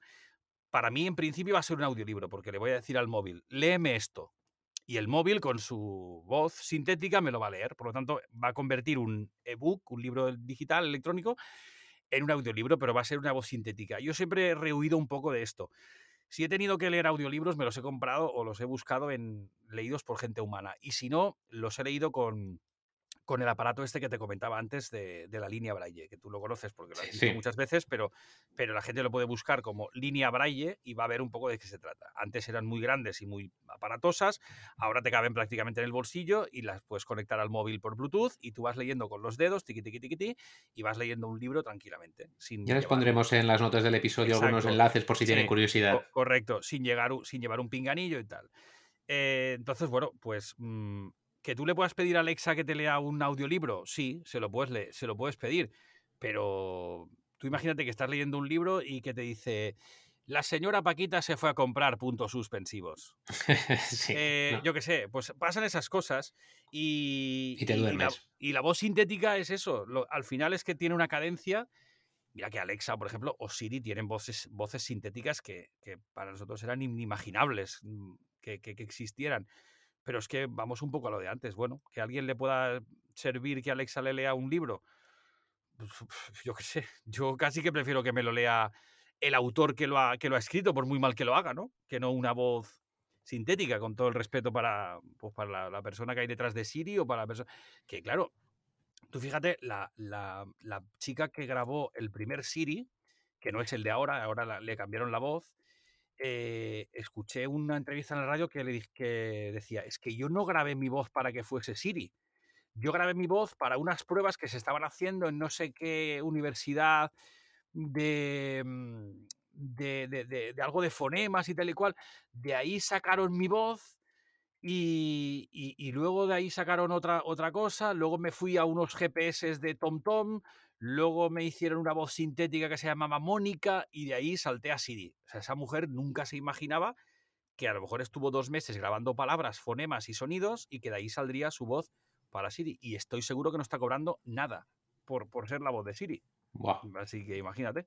para mí en principio va a ser un audiolibro, porque le voy a decir al móvil, léeme esto. Y el móvil con su voz sintética me lo va a leer. Por lo tanto, va a convertir un ebook, un libro digital electrónico, en un audiolibro, pero va a ser una voz sintética. Yo siempre he rehuido un poco de esto. Si he tenido que leer audiolibros, me los he comprado o los he buscado en leídos por gente humana. Y si no, los he leído con, con el aparato este que te comentaba antes de, la línea Braille, que tú lo conoces porque lo has visto muchas veces, pero, pero la gente lo puede buscar como línea Braille y va a ver un poco de qué se trata. Antes eran muy grandes y muy aparatosas, ahora te caben prácticamente en el bolsillo y las puedes conectar al móvil por Bluetooth y tú vas leyendo con los dedos, tiqui, tiqui, tiqui, y vas leyendo un libro tranquilamente. ya les pondremos en las notas del episodio algunos enlaces por si tienen curiosidad. correcto, sin, llegar, sin llevar un pinganillo y tal. Eh, entonces, bueno, pues... Mm, ¿Que tú le puedas pedir a Alexa que te lea un audiolibro? Sí, se lo puedes, leer, se lo puedes pedir. Pero tú imagínate que estás leyendo un libro y que te dice, la señora Paquita se fue a comprar puntos suspensivos. Eh, yo qué sé, pues pasan esas cosas y, y, la, voz sintética es eso. al final es que tiene una cadencia. Mira que Alexa, por ejemplo, o Siri tienen voces, voces sintéticas que, para nosotros eran inimaginables mm, que, que existieran. Pero es que vamos un poco a lo de antes. Bueno, que alguien le pueda servir que Alexa le lea un libro. Pues, yo qué sé, yo casi que prefiero que me lo lea el autor que lo, ha, que lo ha escrito, por muy mal que lo haga, ¿no? Que no una voz sintética, con todo el respeto para, pues, para la, persona que hay detrás de Siri o para la persona... Que claro, tú fíjate, la, la, la, chica que grabó el primer Siri, que no es el de ahora, ahora le cambiaron la voz, eh, escuché una entrevista en la radio que, le, que decía, es que yo no grabé mi voz para que fuese Siri. Yo grabé mi voz para unas pruebas que se estaban haciendo en no sé qué universidad de, mm, de, de, algo de fonemas y tal y cual. De ahí sacaron mi voz y, y, luego de ahí sacaron otra, otra cosa. Luego me fui a unos GPS de TomTom. Luego me hicieron una voz sintética que se llamaba Mónica y de ahí salté a Siri. O sea, esa mujer nunca se imaginaba que a lo mejor estuvo dos meses grabando palabras, fonemas y sonidos y que de ahí saldría su voz para Siri. Y estoy seguro que no está cobrando nada por, por ser la voz de Siri. Así que imagínate.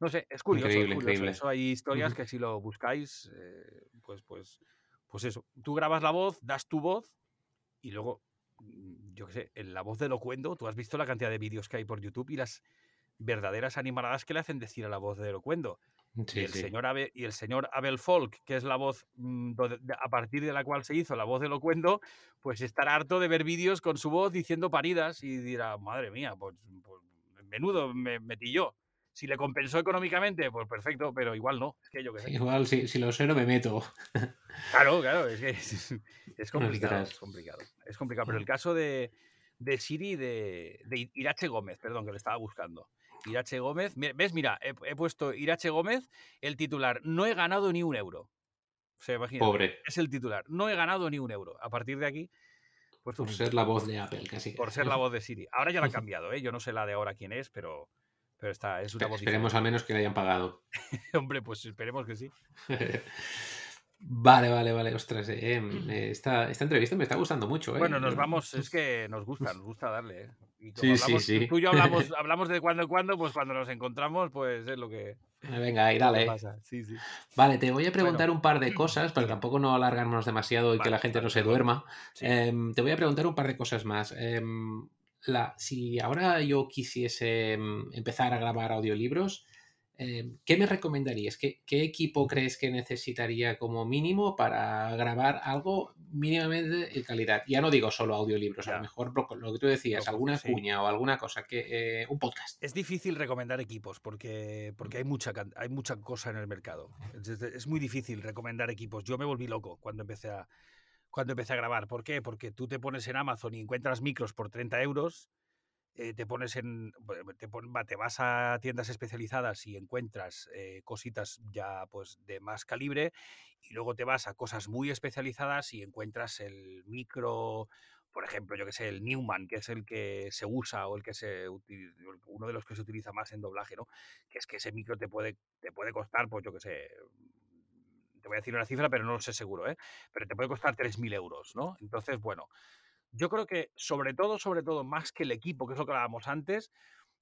No sé, es curioso. Increíble, Eso hay historias que si lo buscáis, eh, pues, pues, pues eso. Tú grabas la voz, das tu voz y luego yo qué sé, en la voz de Locuendo, tú has visto la cantidad de vídeos que hay por YouTube y las verdaderas animaladas que le hacen decir a la voz de Locuendo. y, el Señor Abel, y el señor Abel Folk, que es la voz mm, a partir de la cual se hizo la voz de Locuendo, pues estará harto de ver vídeos con su voz diciendo paridas y dirá, madre mía, pues, pues menudo me metí yo. Si le compensó económicamente, pues perfecto, pero igual no. Es que yo Igual, si, si, lo sé, no me meto. Claro, claro, es que es, complicado, es complicado. Es complicado, pero el caso de, de Siri, de, de Irache Gómez, perdón, que le estaba buscando. Irache Gómez, ¿ves? Mira, he, puesto Irache Gómez, el titular, no he ganado ni un euro. Se imagina. Pobre. Es el titular, no he ganado ni un euro. A partir de aquí, pues Por ser la voz de Apple, casi. Por ser la voz de Siri. Ahora ya la han cambiado, ¿eh? Yo no sé la de ahora quién es, pero, pero está, es una voz Esperemos al menos que le hayan pagado. Hombre, pues esperemos que sí. Vale, vale, vale, ostras. Eh, em, eh, esta, entrevista me está gustando mucho. Eh. Bueno, nos vamos, es que nos gusta, nos gusta darle. sí, sí, sí. Tú y yo hablamos, hablamos de cuando en cuando, pues cuando nos encontramos, pues es lo que. Venga, ahí dale. Sí, sí. Vale, te voy a preguntar un par de cosas, pero tampoco no alargarnos demasiado y que la gente no se duerma. Em, te voy a preguntar un par de cosas más. La, si ahora yo quisiese empezar a grabar audiolibros, Em, ¿Qué me recomendarías? ¿Qué, equipo crees que necesitaría como mínimo para grabar algo mínimamente de calidad? Ya no digo solo audiolibros, a lo mejor lo que tú decías, alguna cuña o alguna cosa, que eh, un podcast. Es difícil recomendar equipos porque, porque hay, mucha, hay mucha cosa en el mercado. Es, muy difícil recomendar equipos. Yo me volví loco cuando empecé a, cuando empecé a grabar. ¿Por qué? Porque tú te pones en Amazon y encuentras micros por 30 euros eh, te pones en. Te, te, vas a tiendas especializadas y encuentras eh, cositas ya pues de más calibre, y luego te vas a cosas muy especializadas y encuentras el micro. Por ejemplo, yo que sé, el Newman, que es el que se usa o el que se uno de los que se utiliza más en doblaje, ¿no? Que es que ese micro te puede, te puede costar, pues yo que sé, te voy a decir una cifra, pero no lo sé seguro, ¿eh? Pero te puede costar 3.000 euros, ¿no? Entonces, bueno, yo creo que sobre todo, sobre todo, más que el equipo, que es lo que hablábamos antes,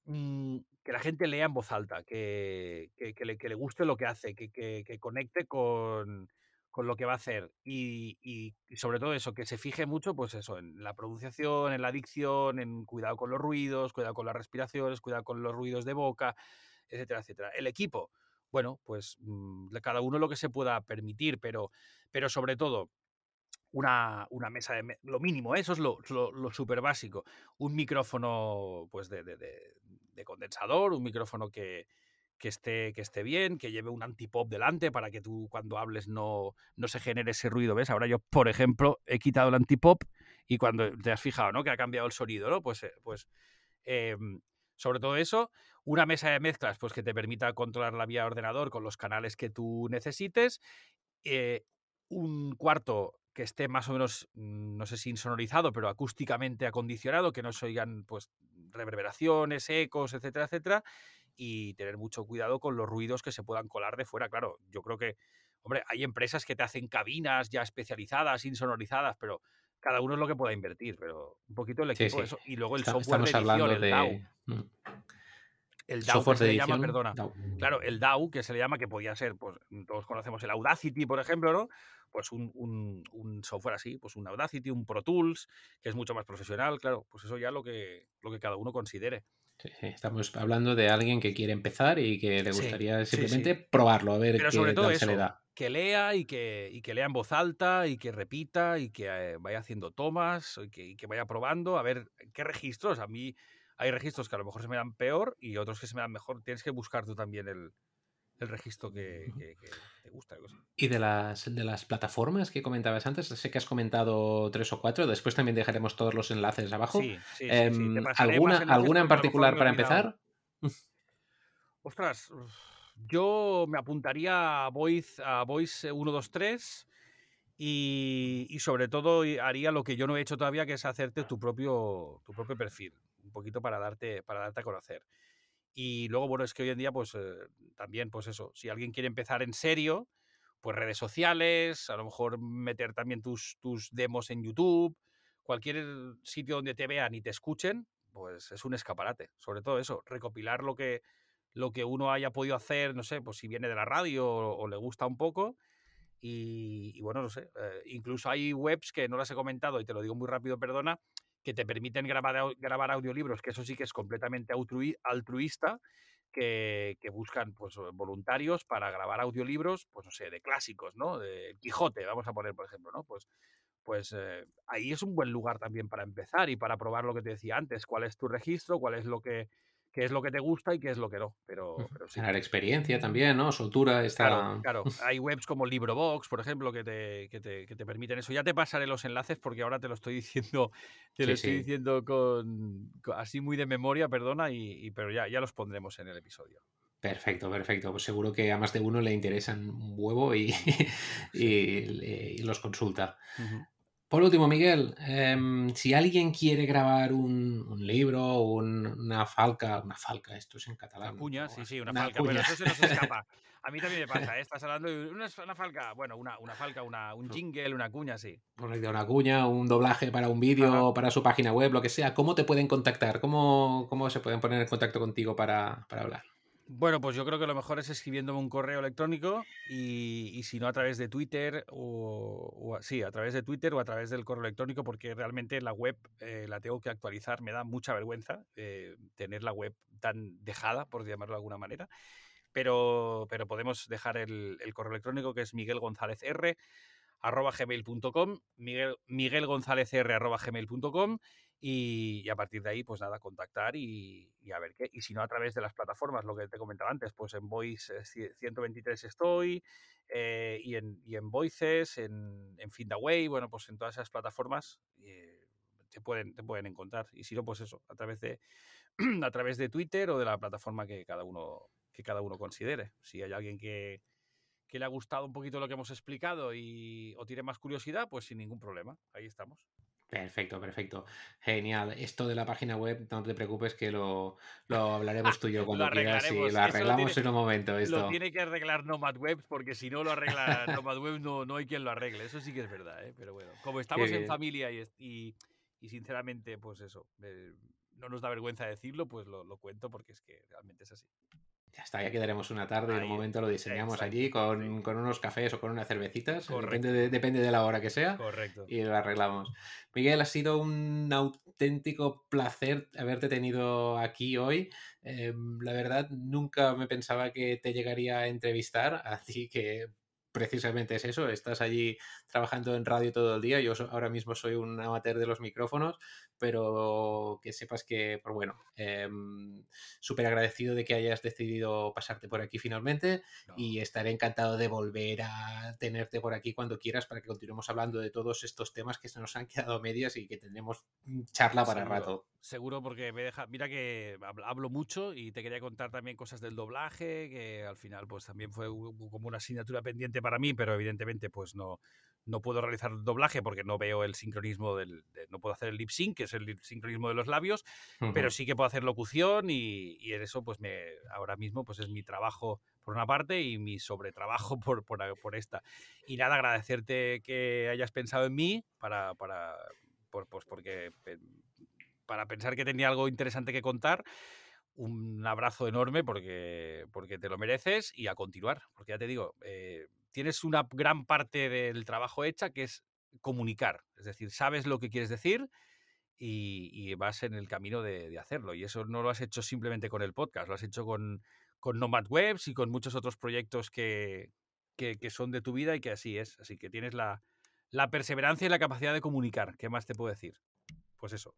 mm, que la gente lea en voz alta, que, que, le, que le, guste lo que hace, que, conecte con, con, lo que va a hacer y, y, sobre todo eso, que se fije mucho, pues eso, en la pronunciación, en la dicción, en cuidado con los ruidos, cuidado con las respiraciones, cuidado con los ruidos de boca, etcétera, etcétera. El equipo, bueno, pues mm, cada uno lo que se pueda permitir, pero, pero sobre todo, una, una, mesa de... Lo mínimo, ¿eh? eso es lo, súper básico. Un micrófono pues de, de, de, condensador, un micrófono que, que, esté, que esté bien, que lleve un antipop delante para que tú cuando hables no, no se genere ese ruido, ¿ves? Ahora yo, por ejemplo, he quitado el antipop y cuando te has fijado, ¿no? Que ha cambiado el sonido, ¿no? Pues, eh, pues em, sobre todo eso, una mesa de mezclas pues que te permita controlar la vía ordenador con los canales que tú necesites, eh, un cuarto que esté más o menos, mm, no sé si insonorizado, pero acústicamente acondicionado, que no se oigan pues reverberaciones, ecos, etcétera, etcétera, y tener mucho cuidado con los ruidos que se puedan colar de fuera. Claro, yo creo que, hombre, hay empresas que te hacen cabinas ya especializadas, insonorizadas, pero cada uno es lo que pueda invertir, pero un poquito el equipo, Eso, y luego el software de edición, el DAW. Mm. El DAW que se le llama, perdona. Claro, el DAW que se le llama, que podía ser, pues todos conocemos el Audacity, por ejemplo, ¿no? Pues un, un, software así, pues un Audacity, un Pro Tools, que es mucho más profesional, claro, pues eso ya lo que, lo que cada uno considere. Sí, estamos hablando de alguien que quiere empezar y que le gustaría simplemente probarlo, a ver Pero sobre todo eso, le da. Que lea y que, y que lea en voz alta y que repita y que eh, vaya haciendo tomas y que, y que vaya probando a ver qué registros. A mí hay registros que a lo mejor se me dan peor y otros que se me dan mejor. Tienes que buscar tú también el, registro que, te gusta. Y de las, de las plataformas que comentabas antes, sé que has comentado tres o cuatro, después también dejaremos todos los enlaces abajo. Sí, sí, em, ¿Alguna, ¿alguna en particular para empezar? Ostras, yo me apuntaría a Voice, a Voice 123 y, y sobre todo haría lo que yo no he hecho todavía, que es hacerte tu propio, tu propio perfil poquito para darte, para darte a conocer. Y luego, bueno, es que hoy en día, pues eh, también, pues eso, si alguien quiere empezar en serio, pues redes sociales, a lo mejor meter también tus, tus demos en YouTube, cualquier sitio donde te vean y te escuchen, pues es un escaparate. Sobre todo eso, recopilar lo que, lo que uno haya podido hacer, no sé, pues si viene de la radio o, le gusta un poco. Y, bueno, no sé, eh, incluso hay webs que no las he comentado y te lo digo muy rápido, perdona, que te permiten grabar, grabar audiolibros, que eso sí que es completamente altruista, que, buscan pues, voluntarios para grabar audiolibros, pues no sé, de clásicos, ¿no? De Quijote, vamos a poner, por ejemplo, ¿no? Pues, pues eh, ahí es un buen lugar también para empezar y para probar lo que te decía antes, cuál es tu registro, cuál es lo que qué es lo que te gusta y qué es lo que no. Pero, pero sí. Ganar experiencia también, ¿no? Soltura está. Claro, claro. Hay webs como LibroBox, por ejemplo, que te, que te, que te, permiten eso. Ya te pasaré los enlaces porque ahora te lo estoy diciendo, te lo estoy diciendo con, así muy de memoria, perdona, y, pero ya, ya los pondremos en el episodio. Perfecto, perfecto. Pues seguro que a más de uno le interesan un huevo y, y, los consulta. Por último, Miguel, em, si alguien quiere grabar un, libro, una falca, una falca, esto es en catalán. Una cuña, sí, sí, una, falca, pero eso se nos escapa. A mí también me pasa, ¿eh? estás hablando de una, falca, bueno, una, falca, una, un jingle, una cuña, sí. Correcto, una cuña, un doblaje para un vídeo, para su página web, lo que sea. ¿Cómo te pueden contactar? ¿Cómo, cómo se pueden poner en contacto contigo para, para hablar? Bueno, pues yo creo que lo mejor es escribiéndome un correo electrónico y, si no a través de Twitter o, sí, a través de Twitter o a través del correo electrónico porque realmente la web eh, la tengo que actualizar, me da mucha vergüenza eh, tener la web tan dejada, por llamarlo de alguna manera. Pero, pero podemos dejar el, correo electrónico que es Miguel González R arroba gmail.com, Miguel, Miguel González R arroba gmail.com y, a partir de ahí, pues nada, contactar y, a ver qué. Y si no, a través de las plataformas, lo que te comentaba antes, pues en Voice 123 estoy, eh, y, en, y en Voices, en, en Findaway, bueno, pues en todas esas plataformas eh, te, pueden, te pueden encontrar. Y si no, pues eso, a través de a través de Twitter o de la plataforma que cada uno, que cada uno considere. Si hay alguien que, que le ha gustado un poquito lo que hemos explicado y, o tiene más curiosidad, pues sin ningún problema. Ahí estamos. Perfecto, perfecto. Genial. Esto de la página web, no te preocupes que lo, hablaremos tú y yo cuando quieras y lo arreglamos en un momento. Esto. Lo tiene que arreglar Nomad Webs porque si no lo arregla Nomad Webs no, no hay quien lo arregle. Eso sí que es verdad, ¿eh? pero bueno, como estamos en familia y, y, sinceramente, pues eso, eh, no nos da vergüenza decirlo, pues lo, lo cuento porque es que realmente es así. Ya está, ya quedaremos una tarde, en un momento lo diseñamos allí con, unos cafés o con unas cervecitas, depende de, depende de, la hora que sea, Correcto. y lo arreglamos. Miguel, ha sido un auténtico placer haberte tenido aquí hoy. Em, la verdad, nunca me pensaba que te llegaría a entrevistar, así que precisamente es eso, estás allí trabajando en radio todo el día, yo ahora mismo soy un amateur de los micrófonos, pero que sepas que, pues bueno, em, súper agradecido de que hayas decidido pasarte por aquí finalmente y estaré encantado de volver a tenerte por aquí cuando quieras para que continuemos hablando de todos estos temas que se nos han quedado medias y que tenemos charla para rato. Seguro, porque me deja, mira que hablo mucho y te quería contar también cosas del doblaje, que al final pues también fue como una asignatura pendiente para mí, pero evidentemente pues no, no puedo realizar doblaje porque no veo el sincronismo del, no puedo hacer el lip sync, que es el sincronismo de los labios, pero sí que puedo hacer locución y, y, en eso pues me ahora mismo pues es mi trabajo por una parte y mi sobretrabajo por, por, por esta. Y nada, agradecerte que hayas pensado en mí para, para por, pues porque para pensar que tenía algo interesante que contar un abrazo enorme porque, porque te lo mereces y a continuar, porque ya te digo, eh, tienes una gran parte del trabajo hecha que es comunicar, es decir, sabes lo que quieres decir y, vas en el camino de, hacerlo. Y eso no lo has hecho simplemente con el podcast, lo has hecho con, con Nomad Webs y con muchos otros proyectos que, que, son de tu vida y que así es. Así que tienes la, la perseverancia y la capacidad de comunicar. ¿Qué más te puedo decir? Pues eso.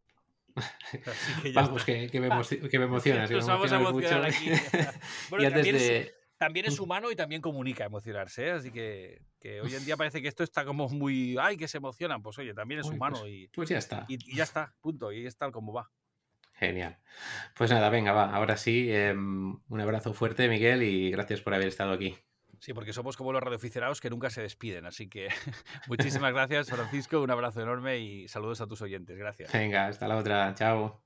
Vamos, que, me, emocionas. Nos vamos a emocionar aquí. bueno, y también es humano y también comunica emocionarse, ¿eh? así que, hoy en día parece que esto está como muy, ay, que se emocionan, pues oye, también es humano pues, y, pues ya está. Y, ya está, punto, y es tal como va. Genial. Pues nada, venga, va, ahora sí, em, un abrazo fuerte, Miguel, y gracias por haber estado aquí. Sí, porque somos como los radioaficionados que nunca se despiden, así que muchísimas gracias, Francisco, un abrazo enorme y saludos a tus oyentes, gracias. Venga, hasta la otra, chao.